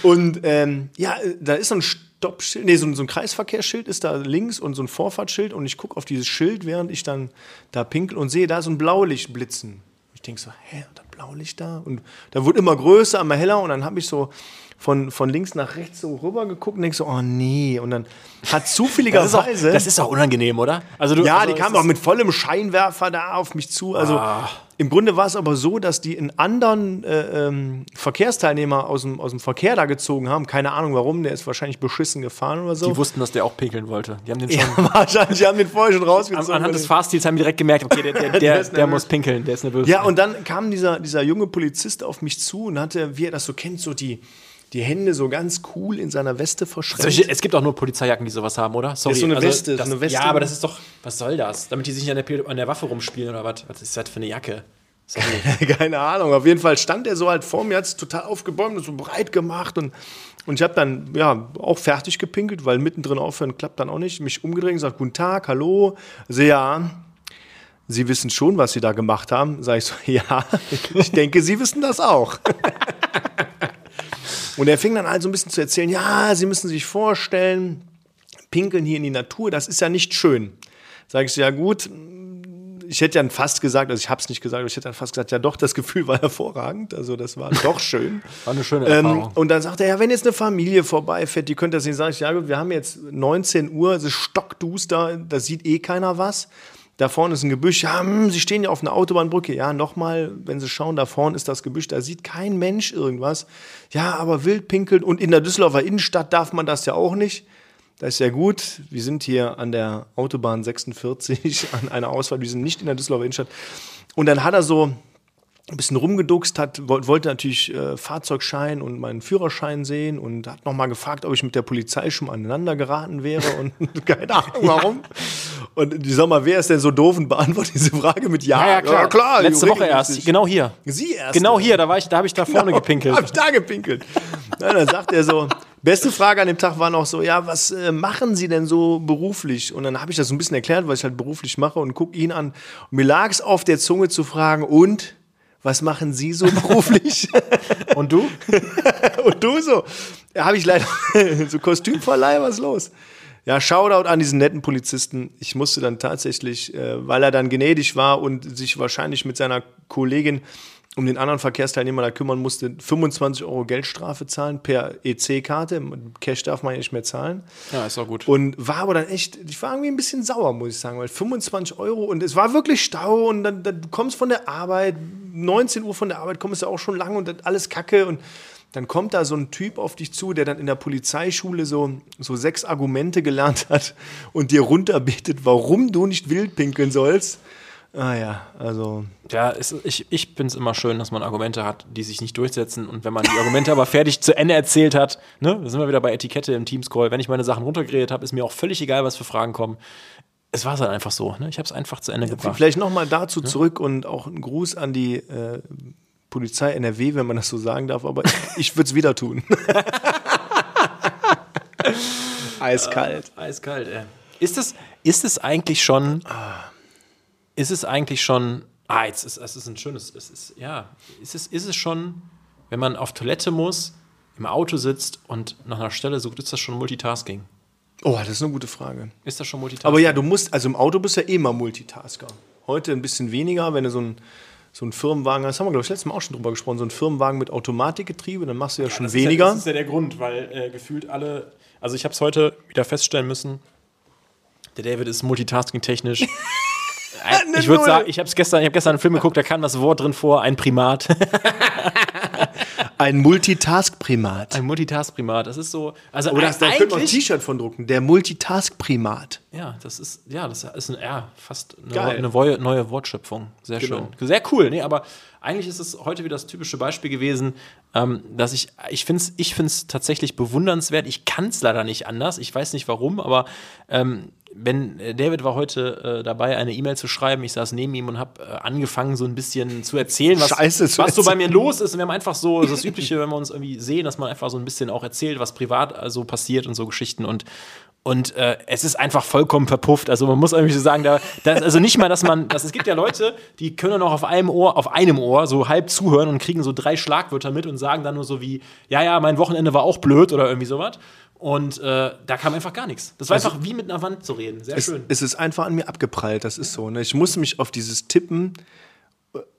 Und ähm, ja, da ist so ein Stoppschild, nee, so ein, so ein Kreisverkehrsschild ist da links und so ein Vorfahrtsschild und ich gucke auf dieses Schild, während ich dann da pinkel und sehe da so ein Blaulicht blitzen. Ich denke so, hä, da Blaulicht da? Und da wurde immer größer, immer heller und dann habe ich so von, von links nach rechts so rüber geguckt und denke so, oh nee. Und dann hat das, zufälligerweise. das ist auch unangenehm, oder? Also du, ja, also die kamen auch mit vollem Scheinwerfer da auf mich zu. Also im Grunde war es aber so, dass die einen anderen äh, ähm, Verkehrsteilnehmer aus dem, aus dem Verkehr da gezogen haben. Keine Ahnung warum, der ist wahrscheinlich beschissen gefahren oder so. Die wussten, dass der auch pinkeln wollte. Die haben den schon. ja, wahrscheinlich, die haben den vorher schon An, rausgezogen. anhand des Fahrstils haben die direkt gemerkt, okay, der, der, der, der muss pinkeln, der ist nervös. Ja, und dann kam dieser, dieser junge Polizist auf mich zu und hatte, wie er das so kennt, so die, die Hände so ganz cool in seiner Weste verschränkt. Es gibt auch nur Polizeijacken, die sowas haben, oder? Sorry. ist so eine Weste, das, so eine Weste. Ja, aber das ist doch, was soll das? Damit die sich an der, an der Waffe rumspielen oder was? Was ist das für eine Jacke? Keine Ahnung. Auf jeden Fall stand er so halt vor mir, hat es total aufgebäumt und so breit gemacht. Und, und ich habe dann ja auch fertig gepinkelt, weil mittendrin aufhören klappt dann auch nicht. Mich umgedreht und gesagt, guten Tag, hallo. Also ja, Sie wissen schon, was Sie da gemacht haben. Sag ich so, ja, ich denke, Sie wissen das auch. Und er fing dann halt so ein bisschen zu erzählen, ja, Sie müssen sich vorstellen, pinkeln hier in die Natur, das ist ja nicht schön. Sag ich so, ja gut, ich hätte dann fast gesagt, also ich habe es nicht gesagt, aber ich hätte dann fast gesagt, ja doch, das Gefühl war hervorragend, also das war doch schön. War eine schöne Ähm, Erfahrung. und dann sagt er, ja, wenn jetzt eine Familie vorbeifährt, die könnte das nicht sagen. Ich, ja gut, wir haben jetzt 19 Uhr, es ist stockduster, da sieht eh keiner was. Da vorne ist ein Gebüsch. Ja, hm, Sie stehen ja auf einer Autobahnbrücke. Ja, nochmal, wenn Sie schauen, da vorne ist das Gebüsch. Da sieht kein Mensch irgendwas. Ja, aber wild pinkeln. Und in der Düsseldorfer Innenstadt darf man das ja auch nicht. Das ist ja gut. Wir sind hier an der Autobahn 46 an einer Ausfahrt. Wir sind nicht in der Düsseldorfer Innenstadt. Und dann hat er so ein bisschen rumgeduckst, hat, woll- wollte natürlich äh, Fahrzeugschein und meinen Führerschein sehen und hat nochmal gefragt, ob ich mit der Polizei schon aneinander geraten wäre und keine Ahnung warum. Und ich sag mal, wer ist denn so doof und beantwortet diese Frage mit Ja? Letzte Woche erst. Genau hier. Sie erst. Genau hier, da war ich, da habe ich da vorne gepinkelt. Habe ich da gepinkelt. Na, dann sagt er so, beste Frage an dem Tag war noch so, ja, was äh, machen Sie denn so beruflich? Und dann habe ich das so ein bisschen erklärt, was ich halt beruflich mache und gucke ihn an. Und mir lag es auf der Zunge zu fragen, und was machen Sie so beruflich? Und du? und du so, ja, habe ich leider so Kostümverleih, was los? Ja, Shoutout an diesen netten Polizisten. Ich musste dann tatsächlich, äh, weil er dann gnädig war und sich wahrscheinlich mit seiner Kollegin um den anderen Verkehrsteilnehmer da kümmern musste, 25 Euro Geldstrafe zahlen per EC-Karte. Cash darf man ja nicht mehr zahlen. Ja, ist auch gut. Und war aber dann echt, ich war irgendwie ein bisschen sauer, muss ich sagen, weil 25 Euro und es war wirklich Stau und dann, dann du kommst von der Arbeit, 19 Uhr von der Arbeit, kommst du auch schon lang und dann alles Kacke und dann kommt da so ein Typ auf dich zu, der dann in der Polizeischule so, so sechs Argumente gelernt hat und dir runterbetet, warum du nicht wild pinkeln sollst. Ah ja, also Ja, es, ich, ich finde es immer schön, dass man Argumente hat, die sich nicht durchsetzen. Und wenn man die Argumente aber fertig zu Ende erzählt hat, ne, da sind wir wieder bei Etikette im Teamscroll. Wenn ich meine Sachen runtergeredet habe, ist mir auch völlig egal, was für Fragen kommen. Es war dann einfach so. Ne? Ich habe es einfach zu Ende gebracht. Vielleicht nochmal dazu zurück und auch ein Gruß an die äh, Polizei NRW, wenn man das so sagen darf, aber ich, würde es wieder tun. Eiskalt. Eiskalt, ey. Ist es, ist es eigentlich schon. Ist es eigentlich schon. Ah, jetzt ist es ist ein schönes. Es ist, ja. Ist es, ist es schon, wenn man auf Toilette muss, im Auto sitzt und nach einer Stelle sucht, ist das schon Multitasking? Oh, das ist eine gute Frage. Ist das schon Multitasking? Aber ja, du musst, also im Auto bist du ja eh mal Multitasker. Heute ein bisschen weniger, wenn du so ein so einen Firmenwagen, das haben wir, glaube ich, letztes Mal auch schon drüber gesprochen, so einen Firmenwagen mit Automatikgetriebe, dann machst du ja schon das weniger. Ist ja, das ist ja der Grund, weil äh, gefühlt alle. Also, ich habe es heute wieder feststellen müssen. Der David ist multitasking-technisch. Eine ich würde sagen, ich habe gestern, ich habe gestern einen Film geguckt, da kam das Wort drin vor, ein Primat. Ein Multitask-Primat. ein Multitask-Primat. Das ist so. Also Oder da könnte man ein. T-Shirt von drucken. Der Multitask-Primat. Ja, das ist, ja, das ist ein, ja, fast eine, eine neue, neue Wortschöpfung. Sehr Genau. schön. Sehr cool. Nee, aber eigentlich ist es heute wieder das typische Beispiel gewesen, ähm, dass ich, ich finde es ich find's tatsächlich bewundernswert. Ich kann es leider nicht anders. Ich weiß nicht warum, aber ähm, wenn äh, David war heute äh, dabei, eine E-Mail zu schreiben, ich saß neben ihm und habe äh, angefangen, so ein bisschen zu erzählen, was, Scheiße was so bei erzählen. mir los ist. Und wir haben einfach so das Übliche, wenn wir uns irgendwie sehen, dass man einfach so ein bisschen auch erzählt, was privat also passiert und so Geschichten. Und und äh, es ist einfach vollkommen verpufft. Also man muss irgendwie so sagen, da, das, also nicht mal, dass man, das, es gibt ja Leute, die können noch auf einem Ohr, auf einem Ohr so halb zuhören und kriegen so drei Schlagwörter mit und sagen dann nur so wie, ja, ja, mein Wochenende war auch blöd oder irgendwie sowas. Und äh, da kam einfach gar nichts. Das war Also- einfach wie mit einer Wand zu reden. Sehr Es, schön. es ist einfach an mir abgeprallt, das ist so. Ne? Ich musste mich auf dieses Tippen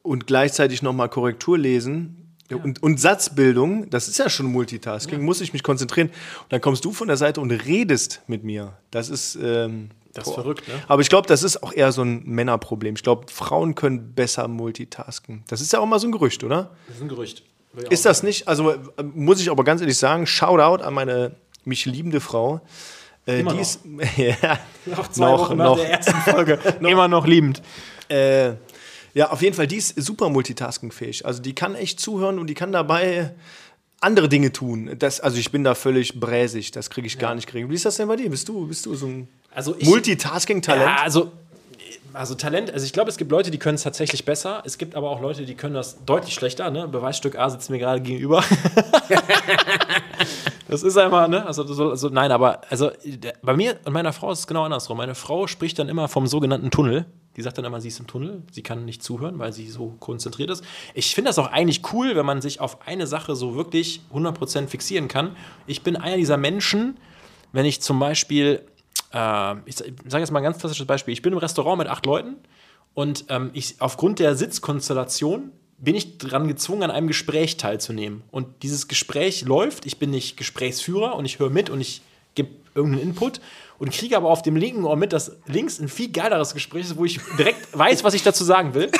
und gleichzeitig nochmal Korrektur lesen. Und, und Satzbildung, das ist ja schon Multitasking, muss ich mich konzentrieren. Und dann kommst du von der Seite und redest mit mir. Das ist. Ähm, Das ist verrückt, ne? Aber ich glaube, das ist auch eher so ein Männerproblem. Ich glaube, Frauen können besser multitasken. Das ist ja auch mal so ein Gerücht, oder? Das ist ein Gerücht. Ist das nicht? Also äh, muss ich aber ganz ehrlich sagen, Shoutout an meine mich liebende Frau. Äh, die noch. ist ja, Noch zwei Wochen nach der ersten Folge. Immer noch liebend. Äh, ja, auf jeden Fall, die ist super multitaskingfähig. Also die kann echt zuhören und die kann dabei andere Dinge tun. Das, also ich bin da völlig bräsig, das kriege ich gar nicht kriegen. Wie ist das denn bei dir? Bist du, bist du so ein Also Multitasking-Talent? Ja, also, also Talent, also ich glaube, es gibt Leute, die können es tatsächlich besser. Es gibt aber auch Leute, die können das deutlich schlechter. Ne? Beweisstück A sitzt mir gerade gegenüber. das ist einmal, ne? Also, so, so, nein, aber also bei mir und meiner Frau ist es genau andersrum. Meine Frau spricht dann immer vom sogenannten Tunnel. Die sagt dann immer, sie ist im Tunnel, sie kann nicht zuhören, weil sie so konzentriert ist. Ich finde das auch eigentlich cool, wenn man sich auf eine Sache so wirklich 100% fixieren kann. Ich bin einer dieser Menschen, wenn ich zum Beispiel äh, ich sage jetzt mal ein ganz klassisches Beispiel. Ich bin im Restaurant mit acht Leuten und ähm, ich, aufgrund der Sitzkonstellation bin ich dran gezwungen, an einem Gespräch teilzunehmen. Und dieses Gespräch läuft, ich bin nicht Gesprächsführer und ich höre mit und ich gebe irgendeinen Input und kriege aber auf dem linken Ohr mit, dass links ein viel geileres Gespräch ist, wo ich direkt weiß, was ich dazu sagen will.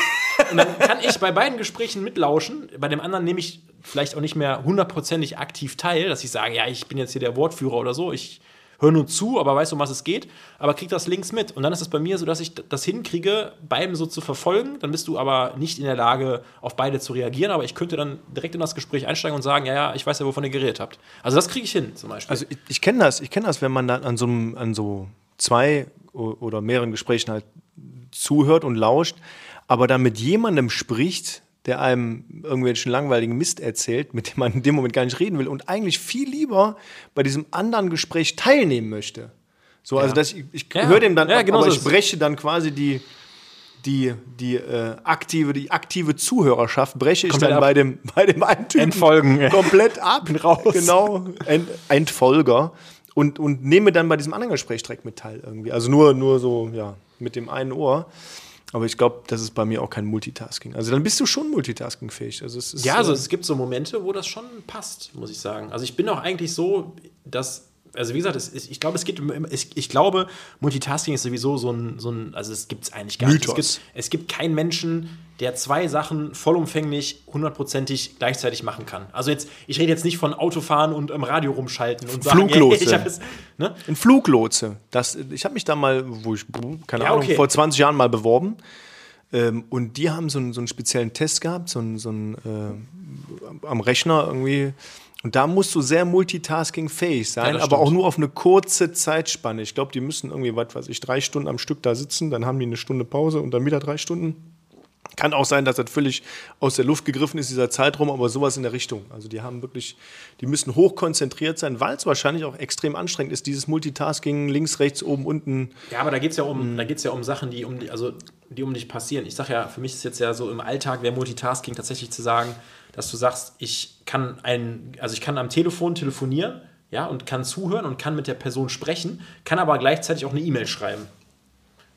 Und dann kann ich bei beiden Gesprächen mitlauschen. Bei dem anderen nehme ich vielleicht auch nicht mehr hundertprozentig aktiv teil, dass ich sage, ja, ich bin jetzt hier der Wortführer oder so. Ich höre nur zu, aber weiß, um was es geht, aber krieg das links mit. Und dann ist es bei mir so, dass ich das hinkriege, beiden so zu verfolgen. Dann bist du aber nicht in der Lage, auf beide zu reagieren, aber ich könnte dann direkt in das Gespräch einsteigen und sagen, ja, ja, ich weiß ja, wovon ihr geredet habt. Also das kriege ich hin, zum Beispiel. Also ich, ich kenne das, ich kenne das, wenn man dann an so, an so zwei oder mehreren Gesprächen halt zuhört und lauscht, aber dann mit jemandem spricht, der einem irgendwelchen langweiligen Mist erzählt, mit dem man in dem Moment gar nicht reden will und eigentlich viel lieber bei diesem anderen Gespräch teilnehmen möchte. So, also dass ich, ich ja. höre dem dann, ja, genau aber ich breche dann quasi die, die, die, äh, aktive, die aktive Zuhörerschaft breche ich komplett dann ab. bei dem, bei dem einen Typen Entfolgen. komplett ab. Raus. Genau, Ent, Entfolger. Und, und nehme dann bei diesem anderen Gespräch direkt mit teil irgendwie. Also nur, nur so, ja, mit dem einen Ohr. Aber ich glaube, das ist bei mir auch kein Multitasking. Also dann bist du schon multitaskingfähig. Also es ist, ja, also es gibt so Momente, wo das schon passt, muss ich sagen. Also ich bin auch eigentlich so, dass also wie gesagt, es, ich glaube, es geht ich, ich glaube, Multitasking ist sowieso so ein, so ein also es gibt es eigentlich gar nicht. Es gibt, es gibt keinen Menschen, der zwei Sachen vollumfänglich, hundertprozentig gleichzeitig machen kann. Also jetzt, ich rede jetzt nicht von Autofahren und im Radio rumschalten und sagen, Fluglotse. ich es, ne? Ein Fluglotse. Das, ich habe mich da mal, wo ich, keine ja, Ahnung, okay. vor 20 Jahren mal beworben. Ähm, und die haben so einen, so einen speziellen Test gehabt, so einen, so einen äh, am Rechner irgendwie. Und da musst du sehr multitaskingfähig sein, ja, aber auch nur auf eine kurze Zeitspanne. Ich glaube, die müssen irgendwie, was weiß ich, drei Stunden am Stück da sitzen, dann haben die eine Stunde Pause und dann wieder drei Stunden. Kann auch sein, dass das völlig aus der Luft gegriffen ist, dieser Zeitraum, aber sowas in der Richtung. Also die haben wirklich, die müssen hochkonzentriert sein, weil es wahrscheinlich auch extrem anstrengend ist, dieses Multitasking links, rechts, oben, unten. Ja, aber da geht es ja um, da geht's ja um Sachen, die um, also, die um dich passieren. Ich sage ja, für mich ist jetzt ja so im Alltag wäre Multitasking tatsächlich zu sagen, dass du sagst, ich kann ein, also ich kann am Telefon telefonieren, ja, und kann zuhören und kann mit der Person sprechen, kann aber gleichzeitig auch eine E-Mail schreiben.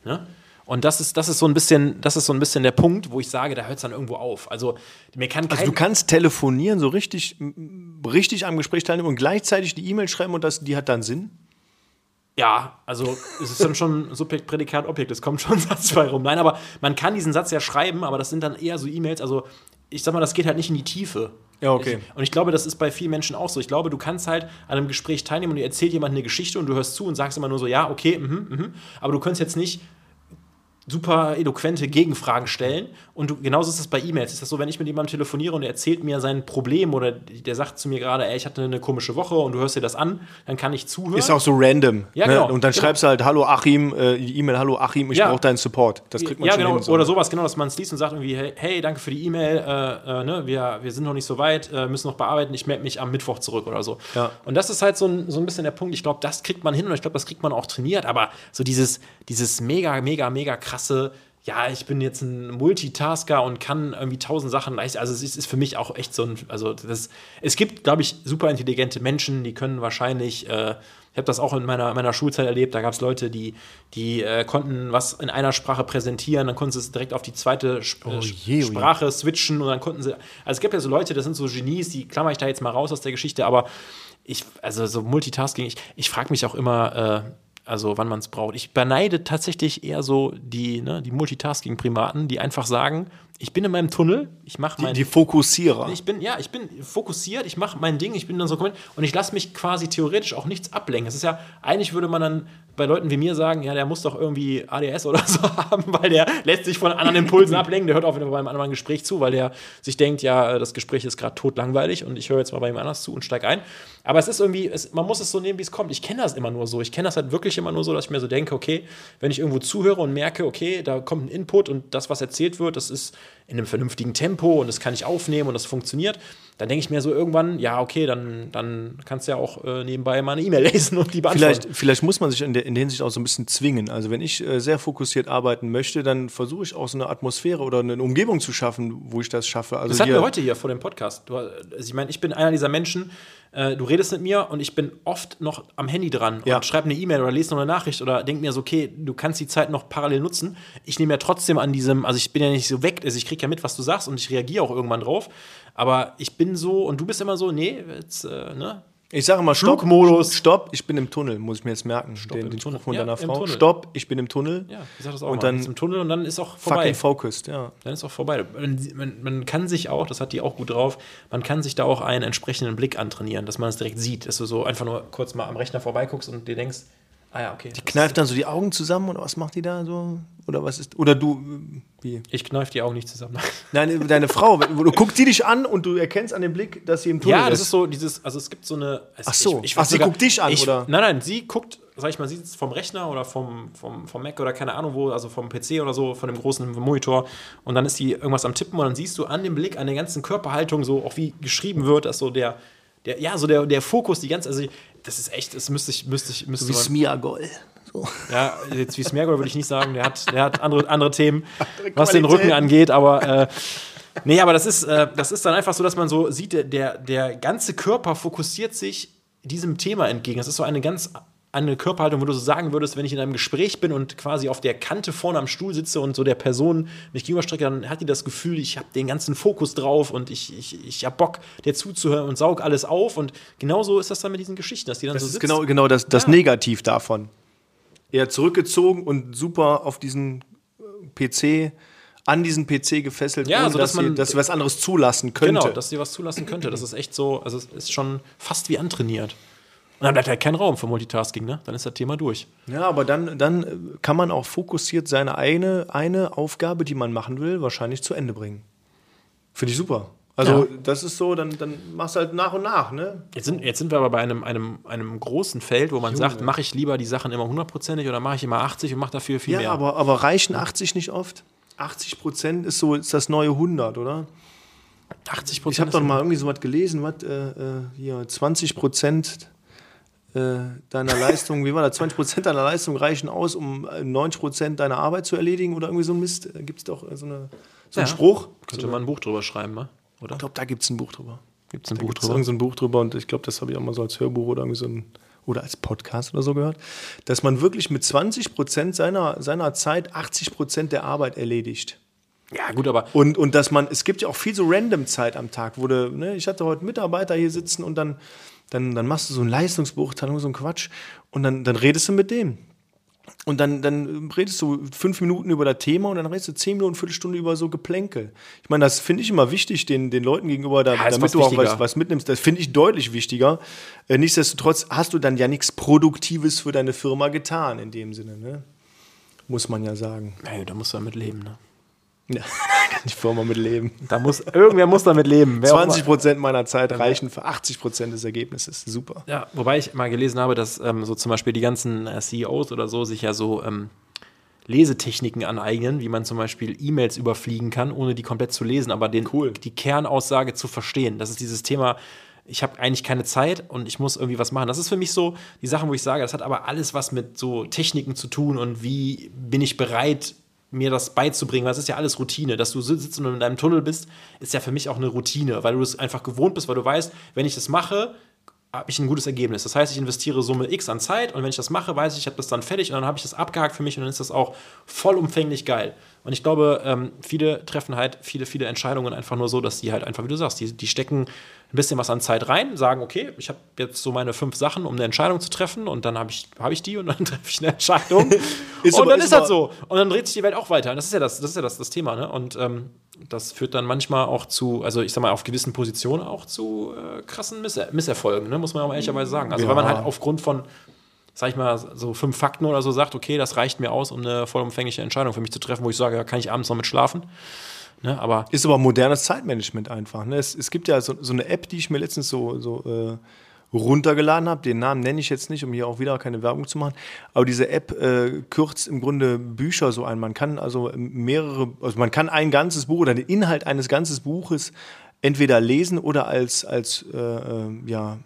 Ne? Und das ist, das ist so ein bisschen, das ist so ein bisschen der Punkt, wo ich sage, da hört es dann irgendwo auf. Also mir kann Also du kannst telefonieren, so richtig, richtig am Gespräch teilnehmen und gleichzeitig die E-Mail schreiben und das, die hat dann Sinn? Ja, also es ist dann schon Subjekt, Prädikat, Objekt, es kommt schon Satz bei rum. Nein, aber man kann diesen Satz ja schreiben, aber das sind dann eher so E-Mails, also ich sag mal, das geht halt nicht in die Tiefe. Ja, okay. Ich, und ich glaube, das ist bei vielen Menschen auch so. Ich glaube, du kannst halt an einem Gespräch teilnehmen und dir erzählt jemand eine Geschichte und du hörst zu und sagst immer nur so, ja, okay, mhm, mhm. Aber du könntest jetzt nicht super eloquente Gegenfragen stellen. Und du, genauso ist es bei E-Mails. Ist das so, wenn ich mit jemandem telefoniere und er erzählt mir sein Problem oder der sagt zu mir gerade, ey, ich hatte eine komische Woche und du hörst dir das an, dann kann ich zuhören. Ist auch so random. Ja, ne? genau. Und dann genau. schreibst du halt, hallo Achim, äh, E-Mail, hallo Achim, ich ja. brauche deinen Support. Das kriegt man ja, schon genau. Hin, so. Oder sowas, genau, dass man es liest und sagt irgendwie, hey, hey danke für die E-Mail, äh, äh, ne? wir, wir sind noch nicht so weit, äh, müssen noch bearbeiten, ich melde mich am Mittwoch zurück oder so. Ja. Und das ist halt so ein, so ein bisschen der Punkt, ich glaube, das kriegt man hin und ich glaube, das kriegt man auch trainiert, aber so dieses, dieses mega, mega, mega krasse ja, ich bin jetzt ein Multitasker und kann irgendwie tausend Sachen leicht. Also es ist, für mich auch echt so ein, also das, es gibt, glaube ich, super intelligente Menschen, die können wahrscheinlich, äh, ich habe das auch in meiner, meiner Schulzeit erlebt, da gab es Leute, die, die äh, konnten was in einer Sprache präsentieren, dann konnten sie es direkt auf die zweite Sp oh je, oh Sprache switchen und dann konnten sie, also es gibt ja so Leute, das sind so Genies, die klammer ich da jetzt mal raus aus der Geschichte, aber ich, also so Multitasking, ich, ich frage mich auch immer, äh, also wann man es braucht. Ich beneide tatsächlich eher so die, ne, die Multitasking-Primaten, die einfach sagen, ich bin in meinem Tunnel, ich mache mein... Die, die Fokussierer. Ich bin, ja, ich bin fokussiert, ich mache mein Ding, ich bin dann so und ich lasse mich quasi theoretisch auch nichts ablenken. Es ist ja, eigentlich würde man dann bei Leuten wie mir sagen, ja, der muss doch irgendwie ADS oder so haben, weil der lässt sich von anderen Impulsen ablenken, der hört auch wieder beim anderen Gespräch zu, weil der sich denkt, ja, das Gespräch ist gerade totlangweilig und ich höre jetzt mal bei ihm anders zu und steige ein. Aber es ist irgendwie, es, man muss es so nehmen, wie es kommt. Ich kenne das immer nur so. Ich kenne das halt wirklich immer nur so, dass ich mir so denke, okay, wenn ich irgendwo zuhöre und merke, okay, da kommt ein Input und das, was erzählt wird, das ist in einem vernünftigen Tempo und das kann ich aufnehmen und das funktioniert, dann denke ich mir so irgendwann, ja, okay, dann, dann kannst du ja auch äh, nebenbei mal eine E-Mail lesen und die beantworten. Vielleicht, vielleicht muss man sich in der, in der Hinsicht auch so ein bisschen zwingen. Also wenn ich äh, sehr fokussiert arbeiten möchte, dann versuche ich auch so eine Atmosphäre oder eine Umgebung zu schaffen, wo ich das schaffe. Also das hatten wir heute hier vor dem Podcast. Du, also ich meine, ich bin einer dieser Menschen, äh, du redest mit mir und ich bin oft noch am Handy dran Ja. und schreibe eine E-Mail oder lese noch eine Nachricht oder denke mir so, okay, du kannst die Zeit noch parallel nutzen. Ich nehme ja trotzdem an diesem, also ich bin ja nicht so weg, also ich kriege ja mit, was du sagst und ich reagiere auch irgendwann drauf. Aber ich bin so und du bist immer so, nee, jetzt, äh, ne? Ich sage mal, Stopp, Flugmodus. Stopp, ich bin im Tunnel, muss ich mir jetzt merken. den, im den Tunnel. Spruch von Ja, deiner Frau. Stopp, ich bin im Tunnel. Ja, ich sag das auch Und mal. dann im Tunnel und dann ist auch vorbei. Fucking focused, ja. Dann ist auch vorbei. Man, man, man kann sich auch, das hat die auch gut drauf, man kann sich da auch einen entsprechenden Blick antrainieren, dass man es direkt sieht, dass du so einfach nur kurz mal am Rechner vorbeiguckst und dir denkst, ah ja, okay. das Kneift dann so die Augen zusammen oder was macht die da so? Oder was ist. Oder du, wie? ist- Ich kneif die Augen nicht zusammen. Nein, deine Frau, du guckst die dich an und du erkennst an dem Blick, dass sie im Tunnel ja, das ist. ist so dieses, also es gibt so eine. es- Ach so. ich, ich Ach, sie guckt dich an, ich, oder? Nein, nein, sie guckt, sag ich mal, sie sitzt vom Rechner oder vom, vom, vom Mac oder keine Ahnung wo, also vom PC oder so, von dem großen Monitor und dann ist die irgendwas am Tippen und dann siehst du an dem Blick, an der ganzen Körperhaltung, so auch wie geschrieben wird, dass so der, der ja, so der, der Fokus, die ganze, also das ist echt, das müsste ich, müsste ich, müsste Wie man- Smiagol. So. ja, jetzt wie Smergol würde ich nicht sagen. Der hat, der hat andere, andere Themen, Andere was den Rücken angeht, aber äh, nee, aber das ist, äh, das ist dann einfach so, dass man so sieht, der, der, der ganze Körper fokussiert sich diesem Thema entgegen. Das ist so eine ganz eine Körperhaltung, wo du so sagen würdest, wenn ich in einem Gespräch bin und quasi auf der Kante vorne am Stuhl sitze und so der Person mich gegenüberstrecke, dann hat die das Gefühl, ich habe den ganzen Fokus drauf und ich, ich, ich habe Bock, der zuzuhören und saug alles auf. Und genauso ist das dann mit diesen Geschichten, dass die dann Das so ist sitzt. genau, genau das, das Ja. Negativ davon. Eher zurückgezogen und super auf diesen äh, PC, an diesen PC gefesselt, Ja, ohne so, dass, dass man- sie, dass sie was anderes zulassen könnte. Genau, dass sie was zulassen könnte. Das ist echt so, also es ist schon fast wie antrainiert. Und dann bleibt halt kein Raum für Multitasking, ne? Dann ist das Thema durch. Ja, aber dann, dann äh, kann man auch fokussiert seine eine, eine Aufgabe, die man machen will, wahrscheinlich zu Ende bringen. Finde ich super. Also, Ja. das ist so, dann, dann machst du halt nach und nach, ne? Jetzt sind, jetzt sind wir aber bei einem, einem, einem großen Feld, wo man sagt, mache ich lieber die Sachen immer hundertprozentig oder mache ich immer 80 und mache dafür viel Ja, mehr. aber, aber reichen 80 nicht oft? 80 Prozent ist so ist das neue 100, oder? 80 Ich Prozent. habe doch mal irgendwie so was gelesen, was äh, äh, hier 20 Prozent deiner Leistung, wie war das? 20 Prozent deiner Leistung reichen aus, um äh, 90 Prozent deiner Arbeit zu erledigen oder irgendwie so ein Mist. Gibt es doch äh, so, eine, so einen Ja. Spruch? Könnte man ein Buch drüber schreiben, ne? oder? Ich glaube, da gibt es ein Buch drüber. Gibt es ein Da Buch gibt es drüber? irgend so ein Buch drüber und ich glaube, das habe ich auch mal so als Hörbuch oder irgendwie so ein oder als Podcast oder so gehört, dass man wirklich mit 20 Prozent seiner, seiner Zeit 80 Prozent der Arbeit erledigt. Ja, gut, aber Und, und dass man, es gibt ja auch viel so random Zeit am Tag, wo du, ne, ich hatte heute Mitarbeiter hier sitzen und dann, dann, dann machst du so ein Leistungsbeurteilung, so ein Quatsch und dann, dann redest du mit dem. Und dann, dann redest du fünf Minuten über das Thema und dann redest du zehn Minuten, Viertelstunde über so Geplänkel. Ich meine, das finde ich immer wichtig, den, den Leuten gegenüber, da, Ja, damit du auch was, was mitnimmst. Das finde ich deutlich wichtiger. Äh, nichtsdestotrotz hast du dann ja nichts Produktives für deine Firma getan, in dem Sinne. Ne? Muss man ja sagen. hey, da musst du damit leben, ne? Ja, die Firma mit leben. Da muss, irgendwer muss damit leben. Wer auch immer- 20 Prozent meiner Zeit reichen für 80 Prozent des Ergebnisses. Super. Ja, wobei ich mal gelesen habe, dass ähm, so zum Beispiel die ganzen äh, CEOs oder so sich ja so ähm, Lesetechniken aneignen, wie man zum Beispiel E-Mails überfliegen kann, ohne die komplett zu lesen, aber den, Cool. die Kernaussage zu verstehen. Das ist dieses Thema, ich habe eigentlich keine Zeit und ich muss irgendwie was machen. Das ist für mich so die Sachen, wo ich sage, das hat aber alles was mit so Techniken zu tun und wie bin ich bereit, mir das beizubringen, weil es ist ja alles Routine. Dass du sitzt und in deinem Tunnel bist, ist ja für mich auch eine Routine, weil du es einfach gewohnt bist, weil du weißt, wenn ich das mache, habe ich ein gutes Ergebnis. Das heißt, ich investiere Summe X an Zeit und wenn ich das mache, weiß ich, ich habe das dann fertig und dann habe ich das abgehakt für mich und dann ist das auch vollumfänglich geil. Und ich glaube, ähm, viele treffen halt viele, viele Entscheidungen einfach nur so, dass die halt einfach, wie du sagst, die, die stecken ein bisschen was an Zeit rein, sagen, okay, ich habe jetzt so meine fünf Sachen, um eine Entscheidung zu treffen und dann habe ich, hab ich die und dann treffe ich eine Entscheidung. Ist und aber- dann ist ist das so. Und dann dreht sich die Welt auch weiter. Und das ist ja das, das ist ja das, das Thema, ne? Und ähm, das führt dann manchmal auch zu, also ich sag mal, auf gewissen Positionen auch zu äh, krassen Misser Misserfolgen, ne? muss man auch ehrlicherweise sagen. Also Ja. wenn man halt aufgrund von, sag ich mal, so fünf Fakten oder so sagt, okay, das reicht mir aus, um eine vollumfängliche Entscheidung für mich zu treffen, wo ich sage, ja, kann ich abends noch mit schlafen. Ne? Aber Ist aber modernes Zeitmanagement einfach. Ne? Es, es gibt ja so, so eine App, die ich mir letztens so, so äh, runtergeladen habe. Den Namen nenne ich jetzt nicht, um hier auch wieder keine Werbung zu machen. Aber diese App äh, kürzt im Grunde Bücher so ein. Man kann also mehrere, also man kann ein ganzes Buch oder den Inhalt eines ganzen Buches entweder lesen oder als, als äh, äh, ja,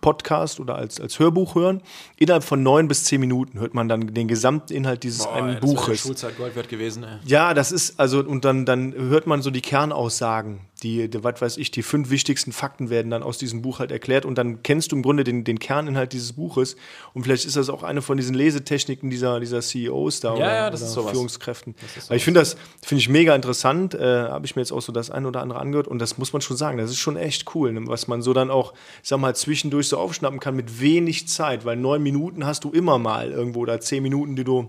Podcast oder als, als Hörbuch hören. Innerhalb von neun bis zehn Minuten hört man dann den gesamten Inhalt dieses Boah, einen ey, das Buches. Schulzeit Gold wert gewesen. Ey. Ja, das ist, also, und dann, dann hört man so die Kernaussagen, die, die, was weiß ich, die fünf wichtigsten Fakten werden dann aus diesem Buch halt erklärt und dann kennst du im Grunde den, den Kerninhalt dieses Buches und vielleicht ist das auch eine von diesen Lesetechniken dieser, dieser CEOs da oder, ja, das oder ist sowas. Führungskräften. ist Weil ich finde das, finde ich mega interessant, äh, habe ich mir jetzt auch so das ein oder andere angehört und das muss man schon sagen, das ist schon echt cool, ne, was man so dann auch, ich sag mal, zwischendurch so aufschnappen kann mit wenig Zeit, weil neun Minuten hast du immer mal irgendwo oder zehn Minuten, die du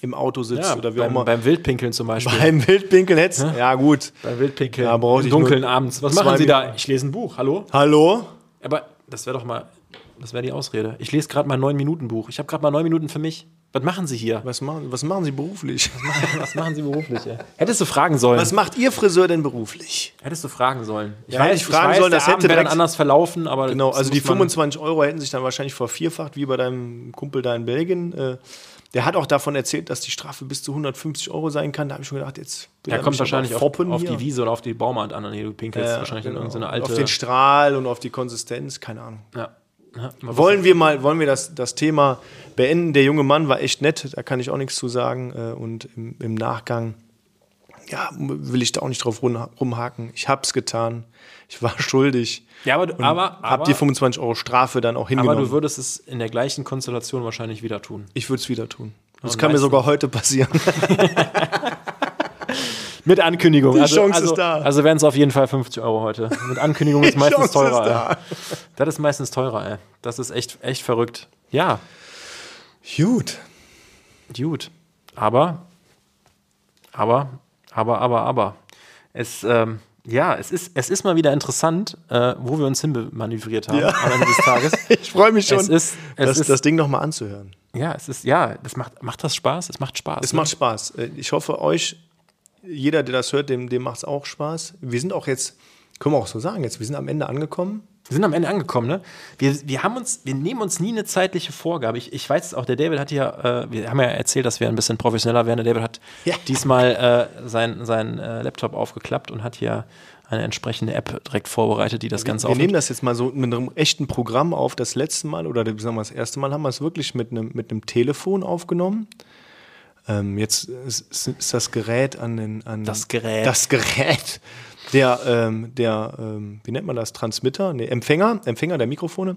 im Auto sitzt Ja, oder wie auch beim, immer. beim Wildpinkeln zum Beispiel. Beim Wildpinkeln hättest ja gut. Beim Wildpinkeln. Da brauchte Im ich Dunkeln abends. Was machen Sie da? Minuten. Ich lese ein Buch. Hallo? Hallo? Aber das wäre doch mal, das wäre die Ausrede. Ich lese gerade mal ein 9-Minuten-Buch. Ich habe gerade mal neun Minuten für mich. Was machen Sie hier? Was machen, was machen Sie beruflich? Was machen Sie beruflich? Ey? Hättest du fragen sollen. Was macht Ihr Friseur denn beruflich? Hättest du fragen sollen. Ich Ja, hätte ich fragen sollen, der das hätte Abend dann anders verlaufen, aber Genau, also die muss man- 25 Euro hätten sich dann wahrscheinlich vervierfacht, wie bei deinem Kumpel da in Belgien. Äh, Der hat auch davon erzählt, dass die Strafe bis zu 150 Euro sein kann. Da habe ich schon gedacht, jetzt er kommt wahrscheinlich auf, auf die Wiese oder auf die Baumart an. Nee, du pinkelst Ja, wahrscheinlich in genau. irgendeine alte. Auf den Strahl und auf die Konsistenz, keine Ahnung. ja. Wollen wir mal, wollen wir das, das Thema beenden? Der junge Mann war echt nett, da kann ich auch nichts zu sagen. Äh, Und im, im Nachgang, ja, will ich da auch nicht drauf rum- rumhaken. Ich hab's getan. Ich war schuldig. Ja, aber, aber, aber, die 25 Euro Strafe dann auch hingenommen. aber du würdest es in der gleichen Konstellation wahrscheinlich wieder tun. ich würde es wieder tun. Das Und kann mir sogar heute passieren. Mit Ankündigung. Die also, Chance also, ist da. Also wären es auf jeden Fall 50 Euro heute. Mit Ankündigung ist meistens Chance ist teurer. da. Ey. Das ist meistens teurer, ey. Das ist echt, echt verrückt. Ja, Gut. gut. Aber, aber, aber, aber, aber. Es, ähm, ja, es ist, es ist mal wieder interessant, äh, wo wir uns hinmanövriert haben Ja. am Ende des Tages. Ich freue mich schon, Es ist- es das, ist- das Ding nochmal anzuhören. Ja, es ist, ja, das macht, macht das Spaß? Es macht Spaß. Es ne? macht Spaß. Äh, Ich hoffe, euch, jeder, der das hört, dem, dem macht es auch Spaß. Wir sind auch jetzt, können wir auch so sagen, jetzt, wir sind am Ende angekommen. Wir sind am Ende angekommen, ne? Wir, wir haben uns, wir nehmen uns nie eine zeitliche Vorgabe. Ich, ich weiß auch, der David hat ja, äh, wir haben ja erzählt, dass wir ein bisschen professioneller werden. Der David hat Ja. diesmal äh, sein, sein äh, Laptop aufgeklappt und hat hier eine entsprechende App direkt vorbereitet, die das Ganze wir nehmen aufnimmt. das jetzt mal so mit einem echten Programm auf. Das letzte Mal oder sagen wir das erste Mal haben wir es wirklich mit einem, mit einem Telefon aufgenommen. Ähm, jetzt ist, ist das Gerät an den an Das Gerät. das Gerät der ähm, der ähm, wie nennt man das Transmitter nee, Empfänger Empfänger der Mikrofone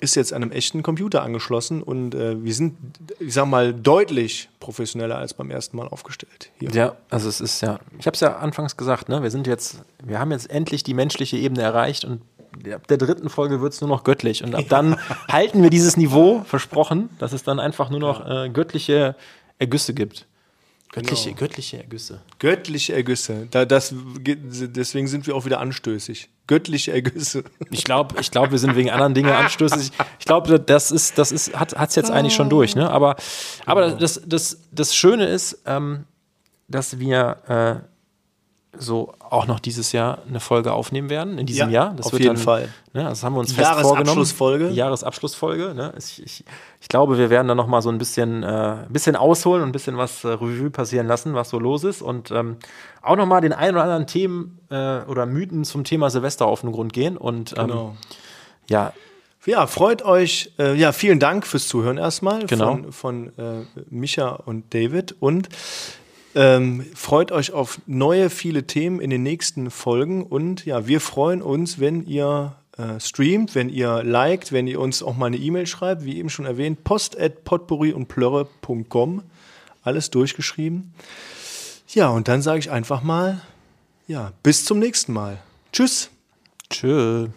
ist jetzt an einem echten Computer angeschlossen und äh, wir sind ich sag mal deutlich professioneller als beim ersten Mal aufgestellt hier. Ja, also es ist ja, ich habe es ja anfangs gesagt, ne? Wir sind jetzt, wir haben jetzt endlich die menschliche Ebene erreicht und ab der dritten Folge wird es nur noch göttlich. Und ab dann halten wir dieses Niveau, versprochen, dass es dann einfach nur noch äh, göttliche Ergüsse gibt. Göttliche, Genau. göttliche Ergüsse. Göttliche Ergüsse. Da, das, deswegen sind wir auch wieder anstößig. Göttliche Ergüsse. Ich glaube, ich glaub, wir sind wegen anderen Dingen anstößig. Ich glaube, das ist, das ist, hat es jetzt eigentlich schon durch, ne? Aber, aber das, das, das Schöne ist, ähm, dass wir äh, so auch noch dieses Jahr eine Folge aufnehmen werden, in diesem Ja, Jahr. Das auf wird jeden dann, Fall. Ne, das haben wir uns fest vorgenommen. Jahresabschlussfolge. Ne? Ich, ich, ich glaube, wir werden dann noch mal so ein bisschen, äh, ein bisschen ausholen und ein bisschen was äh, Revue passieren lassen, was so los ist. Und ähm, auch noch mal den ein oder anderen Themen äh, oder Mythen zum Thema Silvester auf den Grund gehen. Und ähm, Genau. ja, Ja, freut euch. Äh, ja, vielen Dank fürs Zuhören erstmal Genau. von, von äh, Micha und David. Und ähm, freut euch auf neue, viele Themen in den nächsten Folgen. Und ja, wir freuen uns, wenn ihr äh, streamt, wenn ihr liked, wenn ihr uns auch mal eine E-Mail schreibt, wie eben schon erwähnt, post at potpourri und plörre.com. Alles durchgeschrieben. Ja, und dann sage ich einfach mal, ja, bis zum nächsten Mal. Tschüss. tschö.